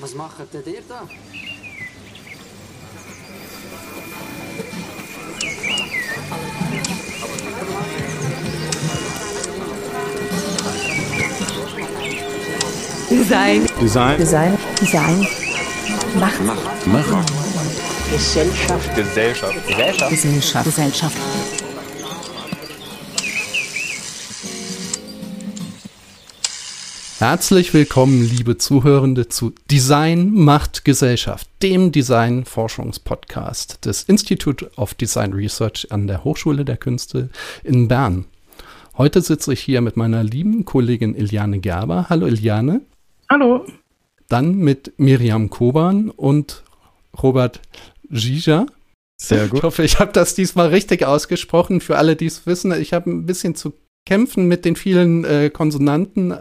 Was macht denn ihr da? Design. Design. Design. Design. Macht. Macht. Macht. Gesellschaft. Gesellschaft. Gesellschaft. Gesellschaft. Gesellschaft. Herzlich willkommen, liebe Zuhörende, zu Design macht Gesellschaft, dem Design-Forschungspodcast des Institute of Design Research an der Hochschule der Künste in Bern. Heute sitze ich hier mit meiner lieben Kollegin Iliane Gerber. Hallo Iliane. Hallo. Dann mit Miriam Koban und Robert Gija. Sehr gut. Ich hoffe, ich habe das diesmal richtig ausgesprochen. Für alle, die es wissen, ich habe ein bisschen zu kämpfen mit den vielen äh, Konsonanten.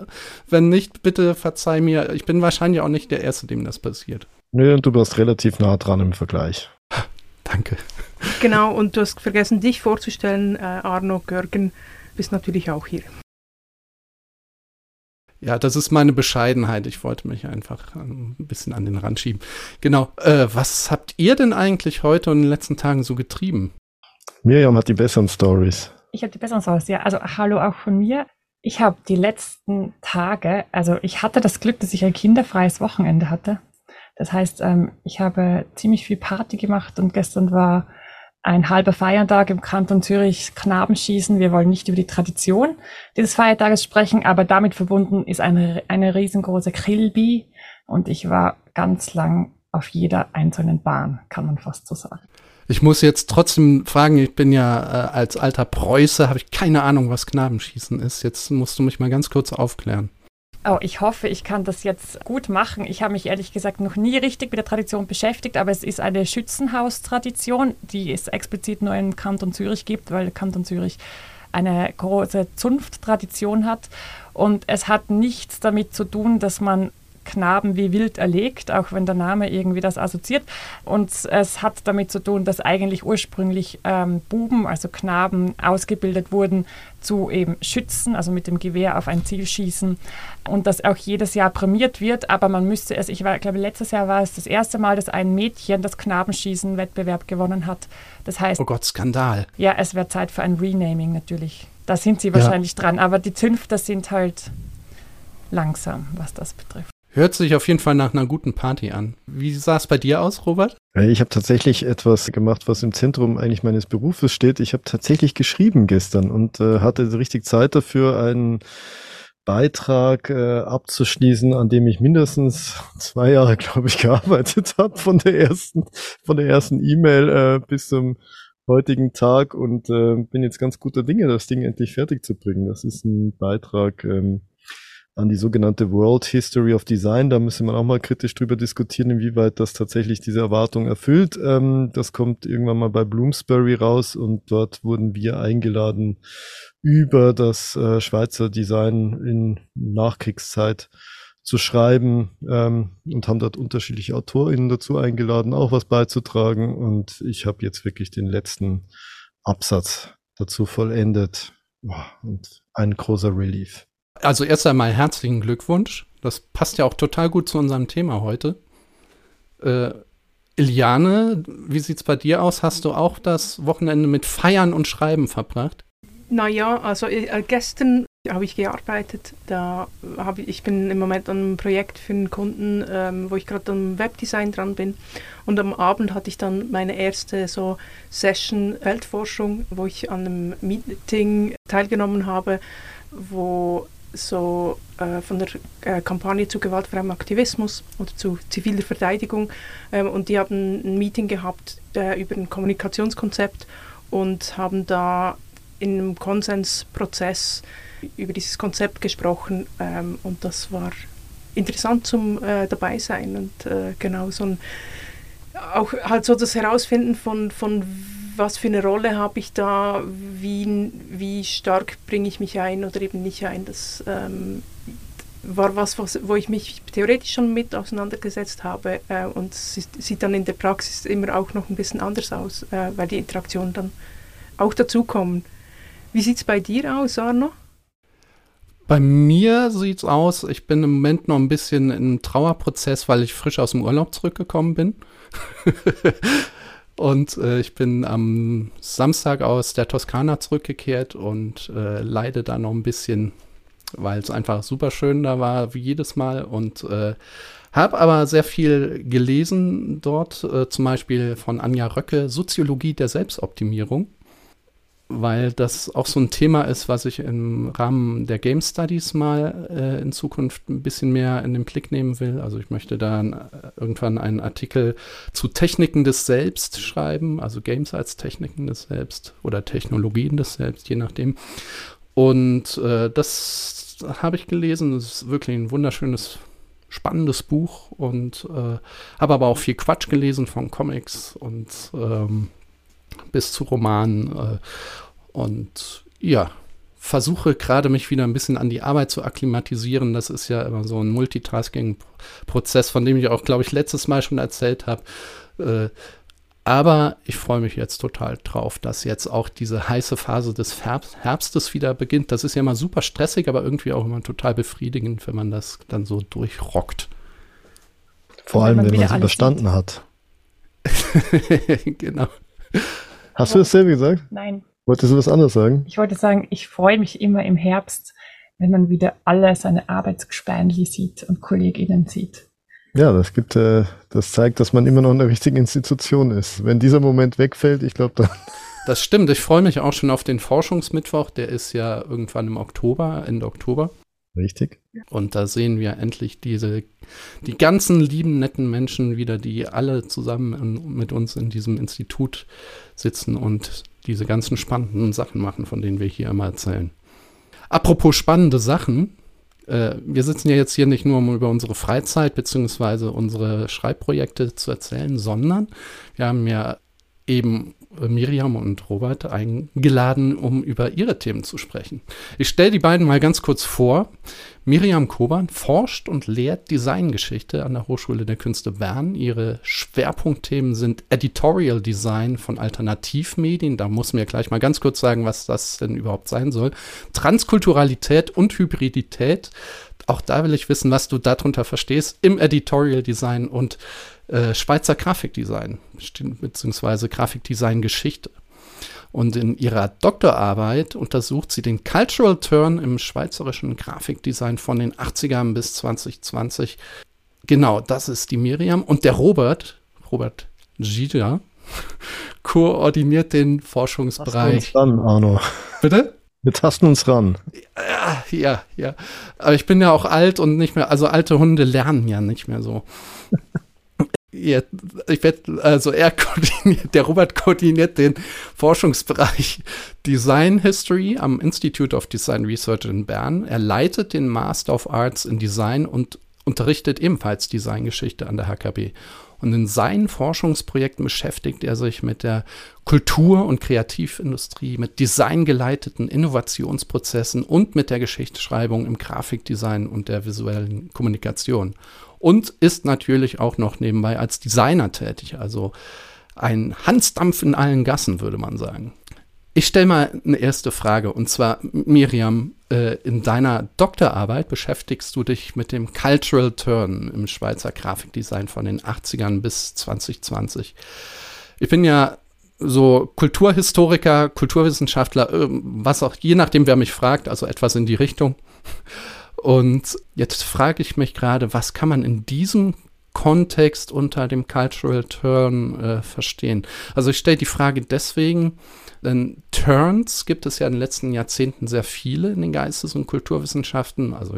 Wenn nicht, bitte verzeih mir. Ich bin wahrscheinlich auch nicht der Erste, dem das passiert. Nö, du warst relativ nah dran im Vergleich. Danke. Genau, und du hast vergessen, dich vorzustellen. Äh, Arno Görgen bist natürlich auch hier. Ja, das ist meine Bescheidenheit. Ich wollte mich einfach ähm, ein bisschen an den Rand schieben. Genau. Äh, was habt ihr denn eigentlich heute und in den letzten Tagen so getrieben? Miriam hat die besseren Stories. Ich habe die besseren Stories, ja. Also hallo auch von mir. Ich habe die letzten Tage, also ich hatte das Glück, dass ich ein kinderfreies Wochenende hatte. Das heißt, ähm, ich habe ziemlich viel Party gemacht und gestern war ein halber Feiertag im Kanton Zürich Knabenschießen. Wir wollen nicht über die Tradition dieses Feiertages sprechen, aber damit verbunden ist eine, eine riesengroße Krilbi und ich war ganz lang auf jeder einzelnen Bahn, kann man fast so sagen. Ich muss jetzt trotzdem fragen, ich bin ja äh, als alter Preuße, habe ich keine Ahnung, was Knabenschießen ist. Jetzt musst du mich mal ganz kurz aufklären. Oh, ich hoffe, ich kann das jetzt gut machen. Ich habe mich ehrlich gesagt noch nie richtig mit der Tradition beschäftigt, aber es ist eine Schützenhaustradition, die es explizit nur im Kanton Zürich gibt, weil Kanton Zürich eine große Zunfttradition hat. Und es hat nichts damit zu tun, dass man Knaben wie wild erlegt, auch wenn der Name irgendwie das assoziiert. Und es hat damit zu tun, dass eigentlich ursprünglich ähm, Buben, also Knaben, ausgebildet wurden zu eben Schützen, also mit dem Gewehr auf ein Ziel schießen und das auch jedes Jahr prämiert wird. Aber man müsste es, ich war, glaube, letztes Jahr war es das erste Mal, dass ein Mädchen das Knabenschießen-Wettbewerb gewonnen hat. Das heißt. Oh Gott, Skandal. Ja, es wäre Zeit für ein Renaming natürlich. Da sind sie wahrscheinlich ja. dran. Aber die Zünfter sind halt langsam, was das betrifft. Hört sich auf jeden Fall nach einer guten Party an. Wie sah es bei dir aus, Robert? Ich habe tatsächlich etwas gemacht, was im Zentrum eigentlich meines Berufes steht. Ich habe tatsächlich geschrieben gestern und äh, hatte richtig Zeit dafür, einen Beitrag äh, abzuschließen, an dem ich mindestens zwei Jahre, glaube ich, gearbeitet habe, von der ersten, von der ersten E-Mail äh, bis zum heutigen Tag und äh, bin jetzt ganz guter Dinge, das Ding endlich fertig zu bringen. Das ist ein Beitrag. Ähm, an die sogenannte World History of Design. Da müssen wir auch mal kritisch drüber diskutieren, inwieweit das tatsächlich diese Erwartung erfüllt. Ähm, das kommt irgendwann mal bei Bloomsbury raus und dort wurden wir eingeladen, über das äh, Schweizer Design in Nachkriegszeit zu schreiben ähm, und haben dort unterschiedliche AutorInnen dazu eingeladen, auch was beizutragen. Und ich habe jetzt wirklich den letzten Absatz dazu vollendet. Und ein großer Relief. Also erst einmal herzlichen Glückwunsch. Das passt ja auch total gut zu unserem Thema heute. Äh, Iliane, wie sieht es bei dir aus? Hast du auch das Wochenende mit Feiern und Schreiben verbracht? Naja, also äh, gestern habe ich gearbeitet. Da habe ich, ich bin im Moment an einem Projekt für einen Kunden, ähm, wo ich gerade am Webdesign dran bin. Und am Abend hatte ich dann meine erste so Session Weltforschung, wo ich an einem Meeting teilgenommen habe, wo so äh, von der äh, Kampagne zu gewaltfreiem Aktivismus oder zu ziviler Verteidigung. Ähm, und die haben ein Meeting gehabt äh, über ein Kommunikationskonzept und haben da in einem Konsensprozess über dieses Konzept gesprochen ähm, und das war interessant zum äh, dabei sein und äh, genau so ein auch halt so das Herausfinden von, von was für eine Rolle habe ich da, wie, wie stark bringe ich mich ein oder eben nicht ein. Das ähm, war was, was, wo ich mich theoretisch schon mit auseinandergesetzt habe äh, und es sieht dann in der Praxis immer auch noch ein bisschen anders aus, äh, weil die Interaktionen dann auch dazukommen. Wie sieht es bei dir aus, Arno? Bei mir sieht's aus, ich bin im Moment noch ein bisschen im Trauerprozess, weil ich frisch aus dem Urlaub zurückgekommen bin. und äh, ich bin am Samstag aus der Toskana zurückgekehrt und äh, leide da noch ein bisschen, weil es einfach super schön da war, wie jedes Mal. Und äh, habe aber sehr viel gelesen dort, äh, zum Beispiel von Anja Röcke, Soziologie der Selbstoptimierung weil das auch so ein Thema ist, was ich im Rahmen der Game Studies mal äh, in Zukunft ein bisschen mehr in den Blick nehmen will. Also ich möchte da äh, irgendwann einen Artikel zu Techniken des Selbst schreiben, also Games als Techniken des Selbst oder Technologien des Selbst, je nachdem. Und äh, das habe ich gelesen. Das ist wirklich ein wunderschönes spannendes Buch und äh, habe aber auch viel Quatsch gelesen von Comics und ähm, bis zu Romanen. Äh, und ja, versuche gerade mich wieder ein bisschen an die Arbeit zu akklimatisieren. Das ist ja immer so ein Multitasking-Prozess, von dem ich auch, glaube ich, letztes Mal schon erzählt habe. Äh, aber ich freue mich jetzt total drauf, dass jetzt auch diese heiße Phase des Herbstes wieder beginnt. Das ist ja immer super stressig, aber irgendwie auch immer total befriedigend, wenn man das dann so durchrockt. Vor allem, wenn man es überstanden hat. genau. Hast du dasselbe gesagt? Nein. Wolltest du was anderes sagen? Ich wollte sagen, ich freue mich immer im Herbst, wenn man wieder alle seine Arbeitsgespänli sieht und KollegInnen sieht. Ja, das gibt, äh, das zeigt, dass man immer noch in der richtigen Institution ist. Wenn dieser Moment wegfällt, ich glaube dann. Das stimmt. Ich freue mich auch schon auf den Forschungsmittwoch. Der ist ja irgendwann im Oktober, Ende Oktober. Richtig. Und da sehen wir endlich diese, die ganzen lieben, netten Menschen wieder, die alle zusammen mit uns in diesem Institut sitzen und diese ganzen spannenden Sachen machen, von denen wir hier immer erzählen. Apropos spannende Sachen, äh, wir sitzen ja jetzt hier nicht nur, um über unsere Freizeit bzw. unsere Schreibprojekte zu erzählen, sondern wir haben ja eben Miriam und Robert eingeladen, um über ihre Themen zu sprechen. Ich stelle die beiden mal ganz kurz vor. Miriam Koban forscht und lehrt Designgeschichte an der Hochschule der Künste Bern. Ihre Schwerpunktthemen sind Editorial Design von Alternativmedien. Da muss mir gleich mal ganz kurz sagen, was das denn überhaupt sein soll. Transkulturalität und Hybridität. Auch da will ich wissen, was du darunter verstehst im Editorial Design und äh, Schweizer Grafikdesign, beziehungsweise Grafikdesign-Geschichte. Und in ihrer Doktorarbeit untersucht sie den Cultural Turn im schweizerischen Grafikdesign von den 80ern bis 2020. Genau, das ist die Miriam. Und der Robert, Robert Gida, koordiniert den Forschungsbereich. Tasten uns ran, Arno. Bitte? Wir tasten uns ran. Ja, ja, ja. Aber ich bin ja auch alt und nicht mehr, also alte Hunde lernen ja nicht mehr so. Ja, ich werde, also er koordiniert, der Robert koordiniert den Forschungsbereich Design History am Institute of Design Research in Bern. Er leitet den Master of Arts in Design und unterrichtet ebenfalls Designgeschichte an der HKB. Und in seinen Forschungsprojekten beschäftigt er sich mit der Kultur- und Kreativindustrie, mit designgeleiteten Innovationsprozessen und mit der Geschichtsschreibung im Grafikdesign und der visuellen Kommunikation und ist natürlich auch noch nebenbei als Designer tätig. Also ein Hansdampf in allen Gassen, würde man sagen. Ich stelle mal eine erste Frage und zwar, Miriam, äh, in deiner Doktorarbeit beschäftigst du dich mit dem Cultural Turn im Schweizer Grafikdesign von den 80ern bis 2020. Ich bin ja so Kulturhistoriker, Kulturwissenschaftler, äh, was auch, je nachdem, wer mich fragt, also etwas in die Richtung. Und jetzt frage ich mich gerade, was kann man in diesem Kontext unter dem Cultural Turn äh, verstehen? Also ich stelle die Frage deswegen, denn Turns gibt es ja in den letzten Jahrzehnten sehr viele in den Geistes- und Kulturwissenschaften. Also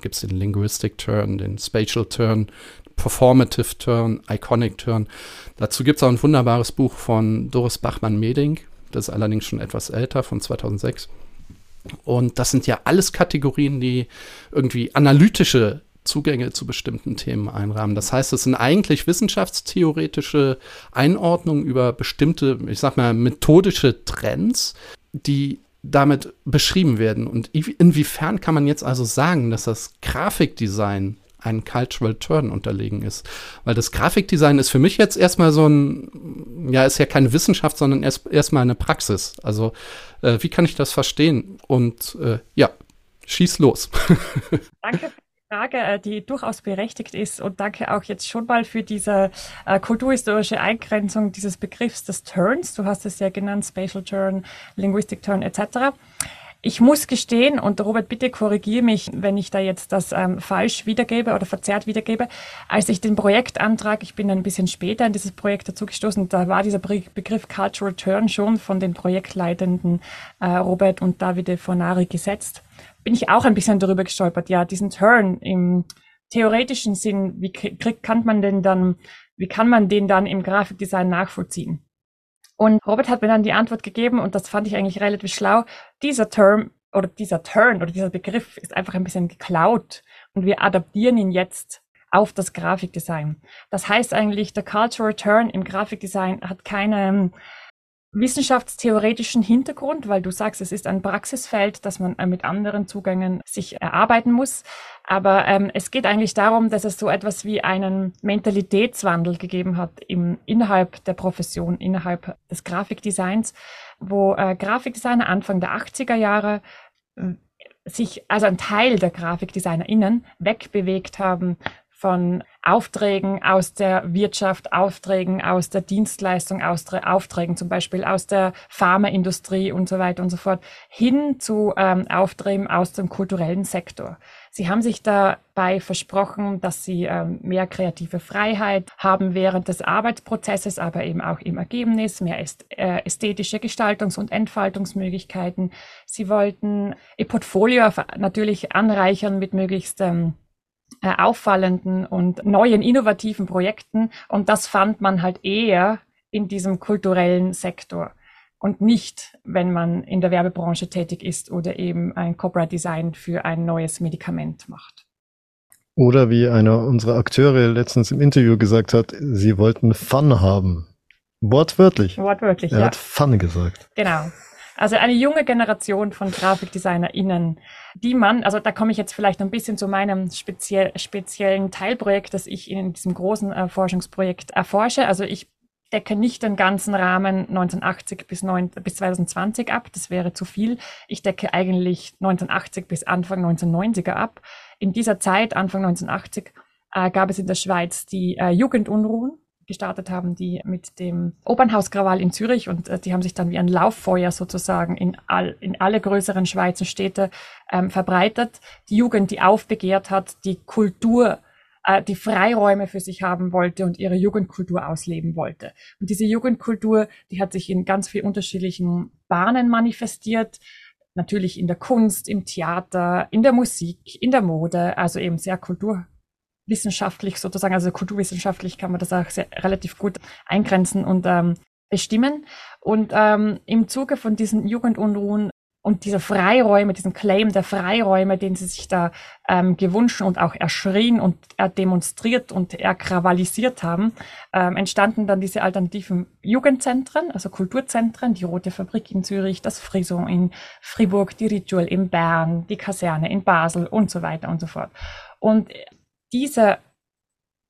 gibt es den Linguistic Turn, den Spatial Turn, Performative Turn, Iconic Turn. Dazu gibt es auch ein wunderbares Buch von Doris Bachmann-Meding. Das ist allerdings schon etwas älter, von 2006. Und das sind ja alles Kategorien, die irgendwie analytische Zugänge zu bestimmten Themen einrahmen. Das heißt, es sind eigentlich wissenschaftstheoretische Einordnungen über bestimmte, ich sag mal, methodische Trends, die damit beschrieben werden. Und inwiefern kann man jetzt also sagen, dass das Grafikdesign ein Cultural Turn unterlegen ist. Weil das Grafikdesign ist für mich jetzt erstmal so ein, ja, ist ja keine Wissenschaft, sondern erst erstmal eine Praxis. Also, äh, wie kann ich das verstehen? Und äh, ja, schieß los. Danke Frage, äh, die durchaus berechtigt ist und danke auch jetzt schon mal für diese äh, kulturhistorische Eingrenzung dieses Begriffs des Turns. Du hast es ja genannt, Spatial Turn, Linguistic Turn etc. Ich muss gestehen, und Robert, bitte korrigiere mich, wenn ich da jetzt das ähm, falsch wiedergebe oder verzerrt wiedergebe. Als ich den Projektantrag, ich bin ein bisschen später in dieses Projekt dazugestoßen, da war dieser Begriff Cultural Turn schon von den Projektleitenden äh, Robert und Davide Fornari gesetzt bin ich auch ein bisschen darüber gestolpert. Ja, diesen Turn im theoretischen Sinn, wie kriegt, kann man denn dann, wie kann man den dann im Grafikdesign nachvollziehen? Und Robert hat mir dann die Antwort gegeben und das fand ich eigentlich relativ schlau. Dieser Term oder dieser Turn oder dieser Begriff ist einfach ein bisschen geklaut und wir adaptieren ihn jetzt auf das Grafikdesign. Das heißt eigentlich, der Cultural Turn im Grafikdesign hat keine wissenschaftstheoretischen Hintergrund, weil du sagst, es ist ein Praxisfeld, das man äh, mit anderen Zugängen sich erarbeiten muss. Aber ähm, es geht eigentlich darum, dass es so etwas wie einen Mentalitätswandel gegeben hat im, innerhalb der Profession, innerhalb des Grafikdesigns, wo äh, Grafikdesigner Anfang der 80er Jahre äh, sich, also ein Teil der GrafikdesignerInnen wegbewegt haben von Aufträgen aus der Wirtschaft, Aufträgen aus der Dienstleistung, Aufträgen zum Beispiel aus der Pharmaindustrie und so weiter und so fort, hin zu ähm, Aufträgen aus dem kulturellen Sektor. Sie haben sich dabei versprochen, dass sie ähm, mehr kreative Freiheit haben während des Arbeitsprozesses, aber eben auch im Ergebnis, mehr äh, ästhetische Gestaltungs- und Entfaltungsmöglichkeiten. Sie wollten ihr Portfolio natürlich anreichern mit möglichst ähm, äh, auffallenden und neuen, innovativen Projekten. Und das fand man halt eher in diesem kulturellen Sektor und nicht, wenn man in der Werbebranche tätig ist oder eben ein Corporate Design für ein neues Medikament macht. Oder wie einer unserer Akteure letztens im Interview gesagt hat, sie wollten Fun haben. Wortwörtlich. Wortwörtlich, er ja. Er hat Fun gesagt. Genau. Also eine junge Generation von GrafikdesignerInnen, die man, also da komme ich jetzt vielleicht ein bisschen zu meinem speziell, speziellen Teilprojekt, das ich in diesem großen äh, Forschungsprojekt erforsche. Also ich decke nicht den ganzen Rahmen 1980 bis, 9, bis 2020 ab, das wäre zu viel. Ich decke eigentlich 1980 bis Anfang 1990er ab. In dieser Zeit, Anfang 1980, äh, gab es in der Schweiz die äh, Jugendunruhen gestartet haben, die mit dem Opernhauskrawall in Zürich und äh, die haben sich dann wie ein Lauffeuer sozusagen in, all, in alle größeren Schweizer Städte ähm, verbreitet. Die Jugend, die aufbegehrt hat, die Kultur, äh, die Freiräume für sich haben wollte und ihre Jugendkultur ausleben wollte. Und diese Jugendkultur, die hat sich in ganz vielen unterschiedlichen Bahnen manifestiert natürlich in der Kunst, im Theater, in der Musik, in der Mode, also eben sehr kultur wissenschaftlich sozusagen, also kulturwissenschaftlich kann man das auch sehr, relativ gut eingrenzen und ähm, bestimmen. Und ähm, im Zuge von diesen Jugendunruhen und dieser Freiräume, diesen Claim der Freiräume, den sie sich da ähm, gewünscht und auch erschrien und er demonstriert und erkrawallisiert haben, ähm, entstanden dann diese alternativen Jugendzentren, also Kulturzentren, die Rote Fabrik in Zürich, das Frison in Fribourg, die Ritual in Bern, die Kaserne in Basel und so weiter und so fort. Und diese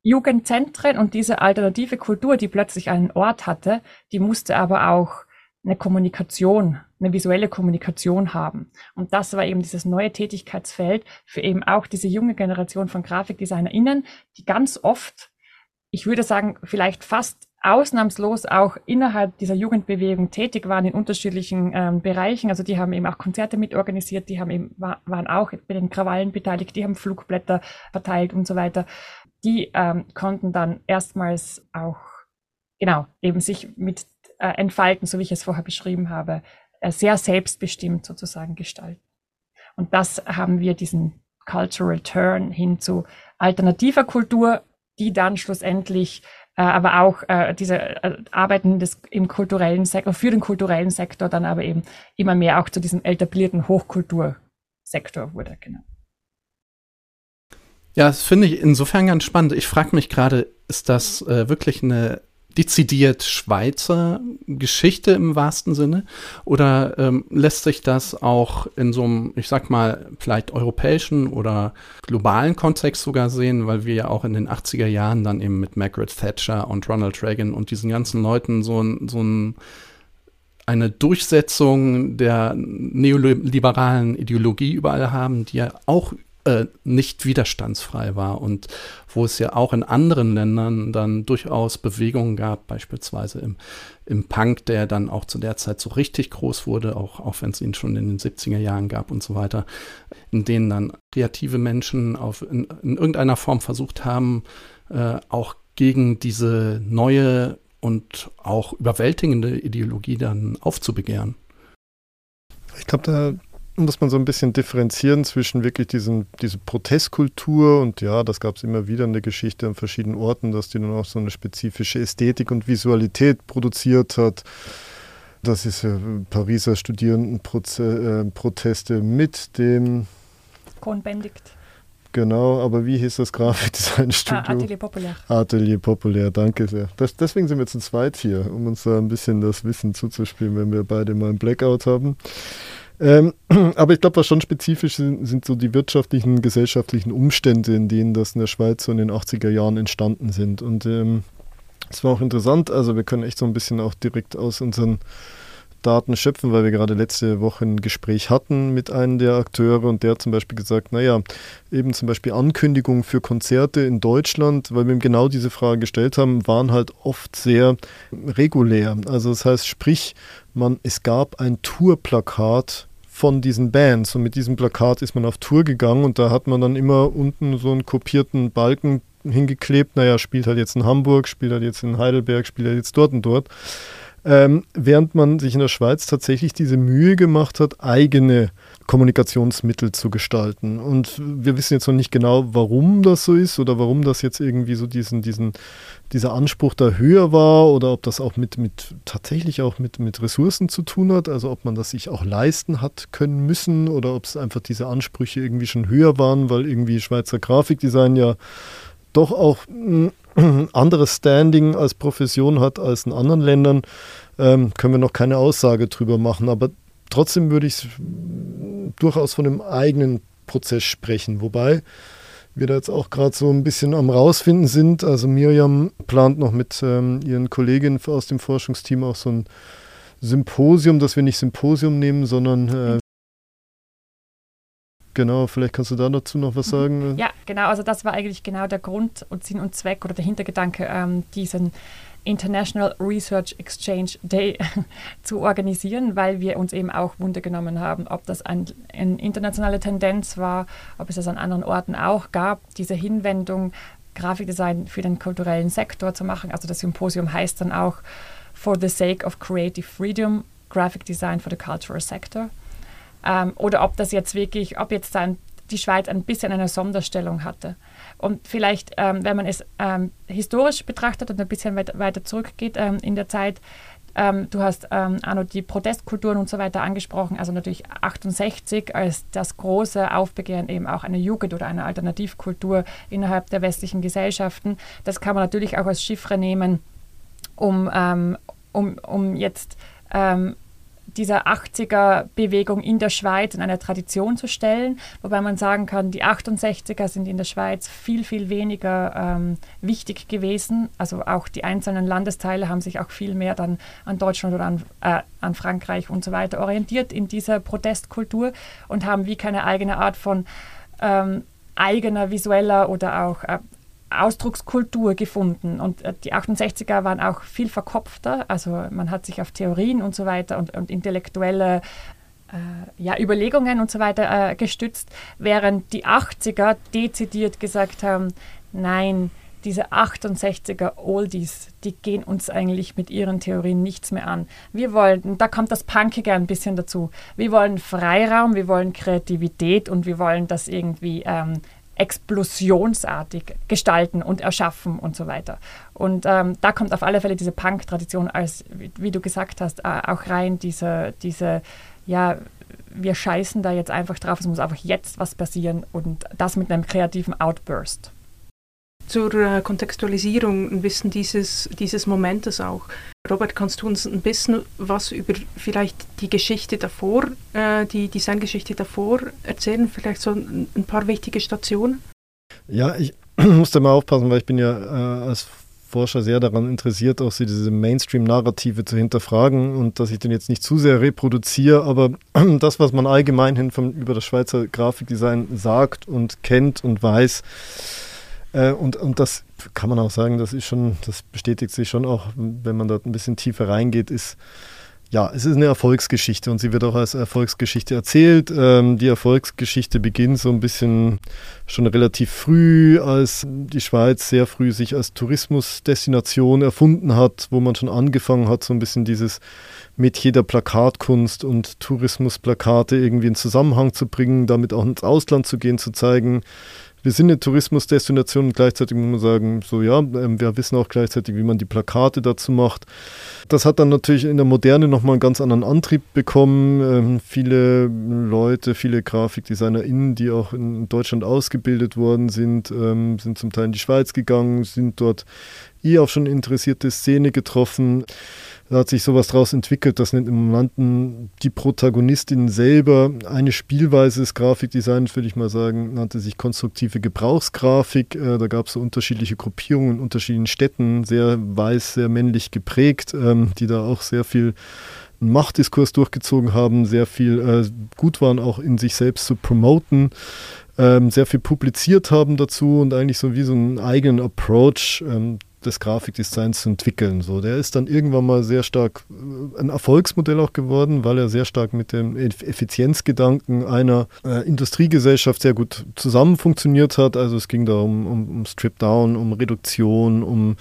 Jugendzentren und diese alternative Kultur, die plötzlich einen Ort hatte, die musste aber auch eine Kommunikation, eine visuelle Kommunikation haben. Und das war eben dieses neue Tätigkeitsfeld für eben auch diese junge Generation von GrafikdesignerInnen, die ganz oft, ich würde sagen, vielleicht fast ausnahmslos auch innerhalb dieser Jugendbewegung tätig waren in unterschiedlichen ähm, Bereichen. Also die haben eben auch Konzerte mitorganisiert, die haben eben, war, waren auch bei den Krawallen beteiligt, die haben Flugblätter verteilt und so weiter. Die ähm, konnten dann erstmals auch, genau, eben sich mit äh, entfalten, so wie ich es vorher beschrieben habe, äh, sehr selbstbestimmt sozusagen gestalten. Und das haben wir diesen Cultural Turn hin zu alternativer Kultur, die dann schlussendlich aber auch äh, diese äh, Arbeiten des, im kulturellen Sektor, für den kulturellen Sektor dann aber eben immer mehr auch zu diesem etablierten Hochkultursektor wurde, genau. Ja, das finde ich insofern ganz spannend. Ich frage mich gerade, ist das äh, wirklich eine dezidiert Schweizer Geschichte im wahrsten Sinne? Oder ähm, lässt sich das auch in so einem, ich sag mal, vielleicht europäischen oder globalen Kontext sogar sehen, weil wir ja auch in den 80er Jahren dann eben mit Margaret Thatcher und Ronald Reagan und diesen ganzen Leuten so ein, so ein eine Durchsetzung der neoliberalen Ideologie überall haben, die ja auch äh, nicht widerstandsfrei war und wo es ja auch in anderen Ländern dann durchaus Bewegungen gab, beispielsweise im, im Punk, der dann auch zu der Zeit so richtig groß wurde, auch, auch wenn es ihn schon in den 70er Jahren gab und so weiter, in denen dann kreative Menschen auf, in, in irgendeiner Form versucht haben, äh, auch gegen diese neue und auch überwältigende Ideologie dann aufzubegehren. Ich glaube, da muss man so ein bisschen differenzieren zwischen wirklich diesen, diese Protestkultur und ja, das gab es immer wieder in der Geschichte an verschiedenen Orten, dass die dann auch so eine spezifische Ästhetik und Visualität produziert hat. Das ist ja Pariser Studierendenproteste mit dem Cohn-Bendit. Genau, aber wie hieß das Grafikdesignstudio? Ah, Atelier Populär. Atelier Populär, danke sehr. Das, deswegen sind wir zu zweit hier, um uns da ein bisschen das Wissen zuzuspielen, wenn wir beide mal einen Blackout haben. Ähm, aber ich glaube, was schon spezifisch sind, sind so die wirtschaftlichen, gesellschaftlichen Umstände, in denen das in der Schweiz so in den 80er Jahren entstanden sind. Und ähm, es ähm, war auch interessant, also wir können echt so ein bisschen auch direkt aus unseren Daten schöpfen, weil wir gerade letzte Woche ein Gespräch hatten mit einem der Akteure und der hat zum Beispiel gesagt, naja, eben zum Beispiel Ankündigungen für Konzerte in Deutschland, weil wir ihm genau diese Frage gestellt haben, waren halt oft sehr regulär. Also das heißt, sprich, man, es gab ein Tourplakat von diesen Bands und mit diesem Plakat ist man auf Tour gegangen und da hat man dann immer unten so einen kopierten Balken hingeklebt, naja, spielt halt jetzt in Hamburg, spielt halt jetzt in Heidelberg, spielt halt jetzt dort und dort. Ähm, während man sich in der Schweiz tatsächlich diese Mühe gemacht hat, eigene Kommunikationsmittel zu gestalten. Und wir wissen jetzt noch nicht genau, warum das so ist oder warum das jetzt irgendwie so diesen, diesen, dieser Anspruch da höher war oder ob das auch mit, mit tatsächlich auch mit, mit Ressourcen zu tun hat, also ob man das sich auch leisten hat können müssen oder ob es einfach diese Ansprüche irgendwie schon höher waren, weil irgendwie Schweizer Grafikdesign ja doch auch ein anderes Standing als Profession hat als in anderen Ländern, ähm, können wir noch keine Aussage drüber machen. Aber trotzdem würde ich durchaus von einem eigenen Prozess sprechen. Wobei wir da jetzt auch gerade so ein bisschen am rausfinden sind. Also Miriam plant noch mit ähm, ihren Kolleginnen aus dem Forschungsteam auch so ein Symposium, dass wir nicht Symposium nehmen, sondern äh, Genau, vielleicht kannst du da dazu noch was mhm. sagen. Ja, genau, also das war eigentlich genau der Grund und Sinn und Zweck oder der Hintergedanke, ähm, diesen International Research Exchange Day zu organisieren, weil wir uns eben auch Wunder genommen haben, ob das ein, eine internationale Tendenz war, ob es das an anderen Orten auch gab, diese Hinwendung, Grafikdesign für den kulturellen Sektor zu machen. Also das Symposium heißt dann auch For the Sake of Creative Freedom, Graphic Design for the Cultural Sector ähm, oder ob das jetzt wirklich, ob jetzt dann die Schweiz ein bisschen eine Sonderstellung hatte. Und vielleicht, ähm, wenn man es ähm, historisch betrachtet und ein bisschen weit, weiter zurückgeht ähm, in der Zeit, ähm, du hast, ähm, Arno, die Protestkulturen und so weiter angesprochen, also natürlich 68 als das große Aufbegehren eben auch einer Jugend- oder einer Alternativkultur innerhalb der westlichen Gesellschaften. Das kann man natürlich auch als Chiffre nehmen, um, ähm, um, um jetzt ähm, dieser 80er-Bewegung in der Schweiz in eine Tradition zu stellen, wobei man sagen kann, die 68er sind in der Schweiz viel, viel weniger ähm, wichtig gewesen. Also auch die einzelnen Landesteile haben sich auch viel mehr dann an Deutschland oder an, äh, an Frankreich und so weiter orientiert in dieser Protestkultur und haben wie keine eigene Art von ähm, eigener visueller oder auch äh, Ausdruckskultur gefunden. Und äh, die 68er waren auch viel verkopfter. Also man hat sich auf Theorien und so weiter und, und intellektuelle äh, ja, Überlegungen und so weiter äh, gestützt, während die 80er dezidiert gesagt haben, nein, diese 68er Oldies, die gehen uns eigentlich mit ihren Theorien nichts mehr an. Wir wollen, da kommt das Punkige ein bisschen dazu. Wir wollen Freiraum, wir wollen Kreativität und wir wollen das irgendwie ähm, explosionsartig gestalten und erschaffen und so weiter. Und ähm, da kommt auf alle Fälle diese Punk-Tradition als, wie, wie, du gesagt hast, äh, auch rein, diese, diese, ja, wir scheißen da jetzt einfach drauf, es muss einfach jetzt was passieren und das mit einem kreativen Outburst. Zur äh, Kontextualisierung ein bisschen dieses, dieses Momentes auch. Robert, kannst du uns ein bisschen was über vielleicht die Geschichte davor, äh, die Designgeschichte davor erzählen? Vielleicht so ein, paar wichtige Stationen? Ja, ich musste mal aufpassen, weil ich bin ja äh, als Forscher sehr daran interessiert, auch diese Mainstream-Narrative zu hinterfragen und dass ich den jetzt nicht zu sehr reproduziere, aber das, was man allgemein hin von, über das Schweizer Grafikdesign sagt und kennt und weiß, äh, und, und das kann man auch sagen, das ist schon, das bestätigt sich schon auch, wenn man dort ein bisschen tiefer reingeht, ist, ja, es ist eine Erfolgsgeschichte und sie wird auch als Erfolgsgeschichte erzählt. Ähm, die Erfolgsgeschichte beginnt so ein bisschen schon relativ früh, als die Schweiz sehr früh sich als Tourismusdestination erfunden hat, wo man schon angefangen hat, so ein bisschen dieses Metier der Plakatkunst und Tourismusplakate irgendwie in Zusammenhang zu bringen, damit auch ins Ausland zu gehen, zu zeigen, wir sind eine Tourismusdestination und gleichzeitig muss man sagen, so ja, ähm, wir wissen auch gleichzeitig, wie man die Plakate dazu macht. Das hat dann natürlich in der Moderne nochmal einen ganz anderen Antrieb bekommen. Ähm, viele Leute, viele GrafikdesignerInnen, die auch in Deutschland ausgebildet worden sind, ähm, sind zum Teil in die Schweiz gegangen, sind dort eh auf schon interessierte Szene getroffen. Da hat sich sowas daraus entwickelt, dass im nannten die Protagonistin selber eine Spielweise des Grafikdesigns, würde ich mal sagen, nannte sich konstruktive Gebrauchsgrafik. Äh, da gab es so unterschiedliche Gruppierungen in unterschiedlichen Städten, sehr weiß, sehr männlich geprägt, ähm, die da auch sehr viel Machtdiskurs durchgezogen haben, sehr viel äh, gut waren, auch in sich selbst zu promoten. Ähm, sehr viel publiziert haben dazu und eigentlich so wie so einen eigenen Approach ähm, des Grafikdesigns zu entwickeln. So, der ist dann irgendwann mal sehr stark äh, ein Erfolgsmodell auch geworden, weil er sehr stark mit dem Effizienzgedanken einer äh, Industriegesellschaft sehr gut zusammen funktioniert hat. Also es ging da um, um, um Strip-Down, um Reduktion, um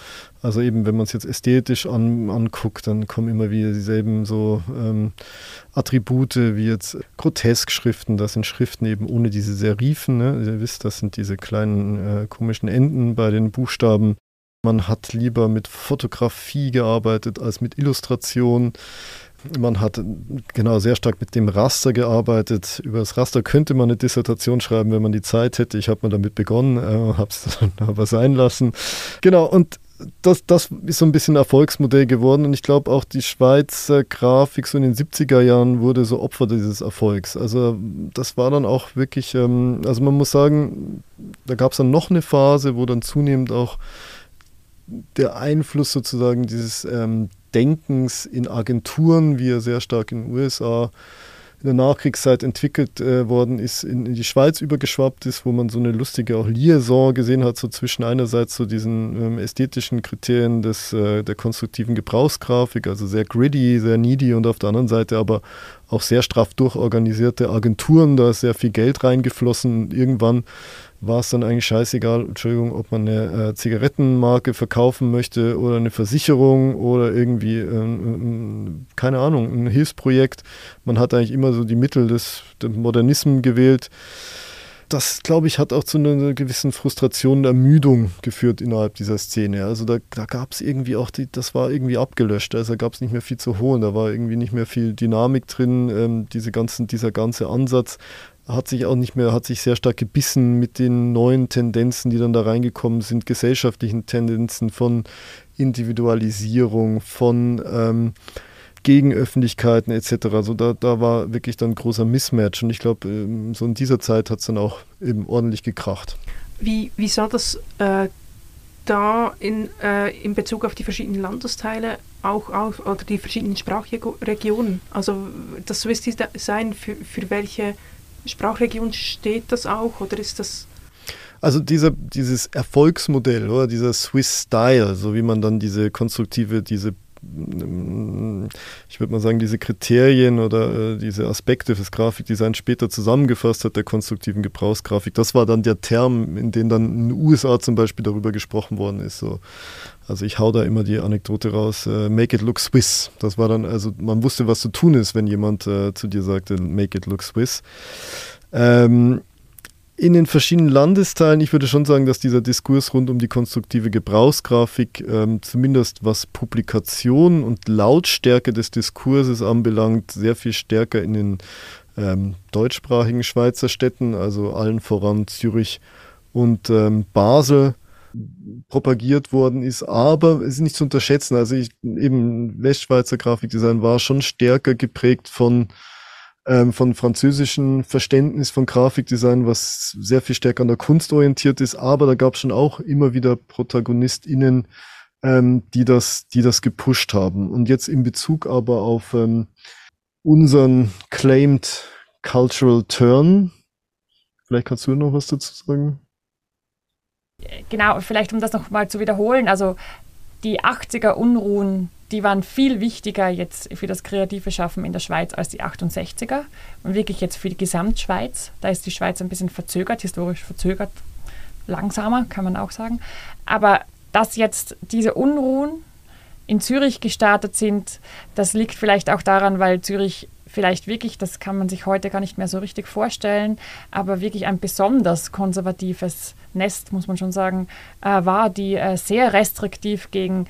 also eben, wenn man es jetzt ästhetisch an, anguckt, dann kommen immer wieder dieselben so ähm, Attribute wie jetzt Grotesk-Schriften. Das sind Schriften eben ohne diese Serifen. Ne? Ihr wisst, das sind diese kleinen äh, komischen Enden bei den Buchstaben. Man hat lieber mit Fotografie gearbeitet als mit Illustration. Man hat genau sehr stark mit dem Raster gearbeitet. Über das Raster könnte man eine Dissertation schreiben, wenn man die Zeit hätte. Ich habe mal damit begonnen, äh, habe es dann aber sein lassen. Genau, und das, das ist so ein bisschen ein Erfolgsmodell geworden und ich glaube auch die Schweizer Grafik so in den 70er Jahren wurde so Opfer dieses Erfolgs. Also das war dann auch wirklich, ähm, also man muss sagen, da gab es dann noch eine Phase, wo dann zunehmend auch der Einfluss sozusagen dieses ähm, Denkens in Agenturen, wie er sehr stark in den USA in der Nachkriegszeit entwickelt äh, worden ist, in, in, die Schweiz übergeschwappt ist, wo man so eine lustige auch Liaison gesehen hat, so zwischen einerseits so diesen ähm, ästhetischen Kriterien des, äh, der konstruktiven Gebrauchsgrafik, also sehr gritty, sehr needy und auf der anderen Seite aber auch sehr straff durchorganisierte Agenturen, da ist sehr viel Geld reingeflossen. Irgendwann war es dann eigentlich scheißegal, Entschuldigung, ob man eine äh, Zigarettenmarke verkaufen möchte oder eine Versicherung oder irgendwie, äh, keine Ahnung, ein Hilfsprojekt. Man hat eigentlich immer so die Mittel des, des Modernismus gewählt. Das, glaube ich, hat auch zu einer gewissen Frustration und Ermüdung geführt innerhalb dieser Szene. Also da, da gab es irgendwie auch, die, das war irgendwie abgelöscht. Also da gab es nicht mehr viel zu holen, da war irgendwie nicht mehr viel Dynamik drin. Ähm, diese ganzen, dieser ganze Ansatz hat sich auch nicht mehr, hat sich sehr stark gebissen mit den neuen Tendenzen, die dann da reingekommen sind, gesellschaftlichen Tendenzen von Individualisierung, von ähm, Gegenöffentlichkeiten etc. Also da, da war wirklich dann großer Mismatch und ich glaube, ähm, so in dieser Zeit hat es dann auch eben ordentlich gekracht. Wie, wie sah das äh, da in, äh, in Bezug auf die verschiedenen Landesteile auch, auch oder die verschiedenen Sprachregionen? Also das Swiss Design, für, für welche Sprachregion steht das auch oder ist das also dieser, dieses Erfolgsmodell oder dieser Swiss Style, so wie man dann diese konstruktive, diese ich würde mal sagen, diese Kriterien oder äh, diese Aspekte fürs Grafikdesign später zusammengefasst hat, der konstruktiven Gebrauchsgrafik. Das war dann der Term, in dem dann in den USA zum Beispiel darüber gesprochen worden ist. So. Also ich hau da immer die Anekdote raus, äh, make it look Swiss. Das war dann, also man wusste, was zu tun ist, wenn jemand äh, zu dir sagte, make it look Swiss. Ähm, in den verschiedenen Landesteilen, ich würde schon sagen, dass dieser Diskurs rund um die konstruktive Gebrauchsgrafik, ähm, zumindest was Publikation und Lautstärke des Diskurses anbelangt, sehr viel stärker in den ähm, deutschsprachigen Schweizer Städten, also allen voran Zürich und ähm, Basel, propagiert worden ist, aber es ist nicht zu unterschätzen. Also ich, eben Westschweizer Grafikdesign war schon stärker geprägt von ähm, von französischen Verständnis von Grafikdesign, was sehr viel stärker an der Kunst orientiert ist, aber da gab es schon auch immer wieder ProtagonistInnen, ähm, die das, die das gepusht haben. Und jetzt in Bezug aber auf ähm, unseren claimed cultural turn, vielleicht kannst du noch was dazu sagen? Genau, vielleicht um das nochmal zu wiederholen, also die 80er Unruhen, die waren viel wichtiger jetzt für das kreative Schaffen in der Schweiz als die 68er und wirklich jetzt für die Gesamtschweiz. Da ist die Schweiz ein bisschen verzögert, historisch verzögert, langsamer, kann man auch sagen. Aber dass jetzt diese Unruhen in Zürich gestartet sind, das liegt vielleicht auch daran, weil Zürich vielleicht wirklich, das kann man sich heute gar nicht mehr so richtig vorstellen, aber wirklich ein besonders konservatives Nest, muss man schon sagen, äh, war, die äh, sehr restriktiv gegen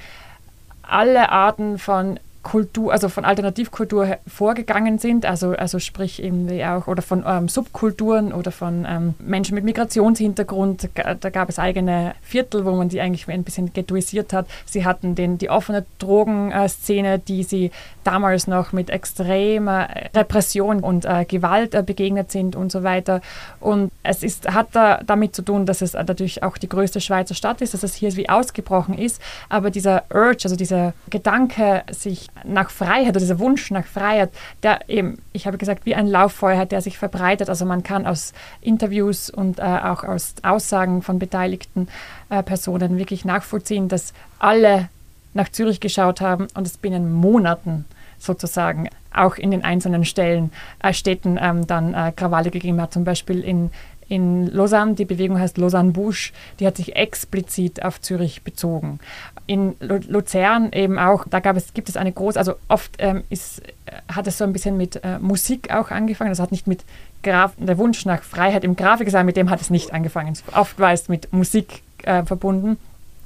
alle Arten von Kultur, also von Alternativkultur vorgegangen sind, also, also sprich irgendwie auch oder von ähm, Subkulturen oder von ähm, Menschen mit Migrationshintergrund. Da gab es eigene Viertel, wo man die eigentlich ein bisschen ghettoisiert hat. Sie hatten den, die offene Drogenszene, die sie damals noch mit extremer Repression und äh, Gewalt äh, begegnet sind und so weiter. Und es ist, hat da damit zu tun, dass es natürlich auch die größte Schweizer Stadt ist, dass es hier wie ausgebrochen ist. Aber dieser Urge, also dieser Gedanke, sich nach Freiheit oder dieser Wunsch nach Freiheit, der eben, ich habe gesagt, wie ein Lauffeuer hat, der sich verbreitet. Also man kann aus Interviews und äh, auch aus Aussagen von beteiligten äh, Personen wirklich nachvollziehen, dass alle nach Zürich geschaut haben und es binnen Monaten sozusagen auch in den einzelnen Stellen, äh, Städten ähm, dann äh, Krawalle gegeben hat. Zum Beispiel in in Lausanne, die Bewegung heißt Lausanne Busch, die hat sich explizit auf Zürich bezogen. In Luzern eben auch, da gab es, gibt es eine große, also oft ähm, ist, hat es so ein bisschen mit äh, Musik auch angefangen. Das hat nicht mit Graf, der Wunsch nach Freiheit im Grafikdesign, mit dem hat es nicht angefangen. Oft war es mit Musik äh, verbunden.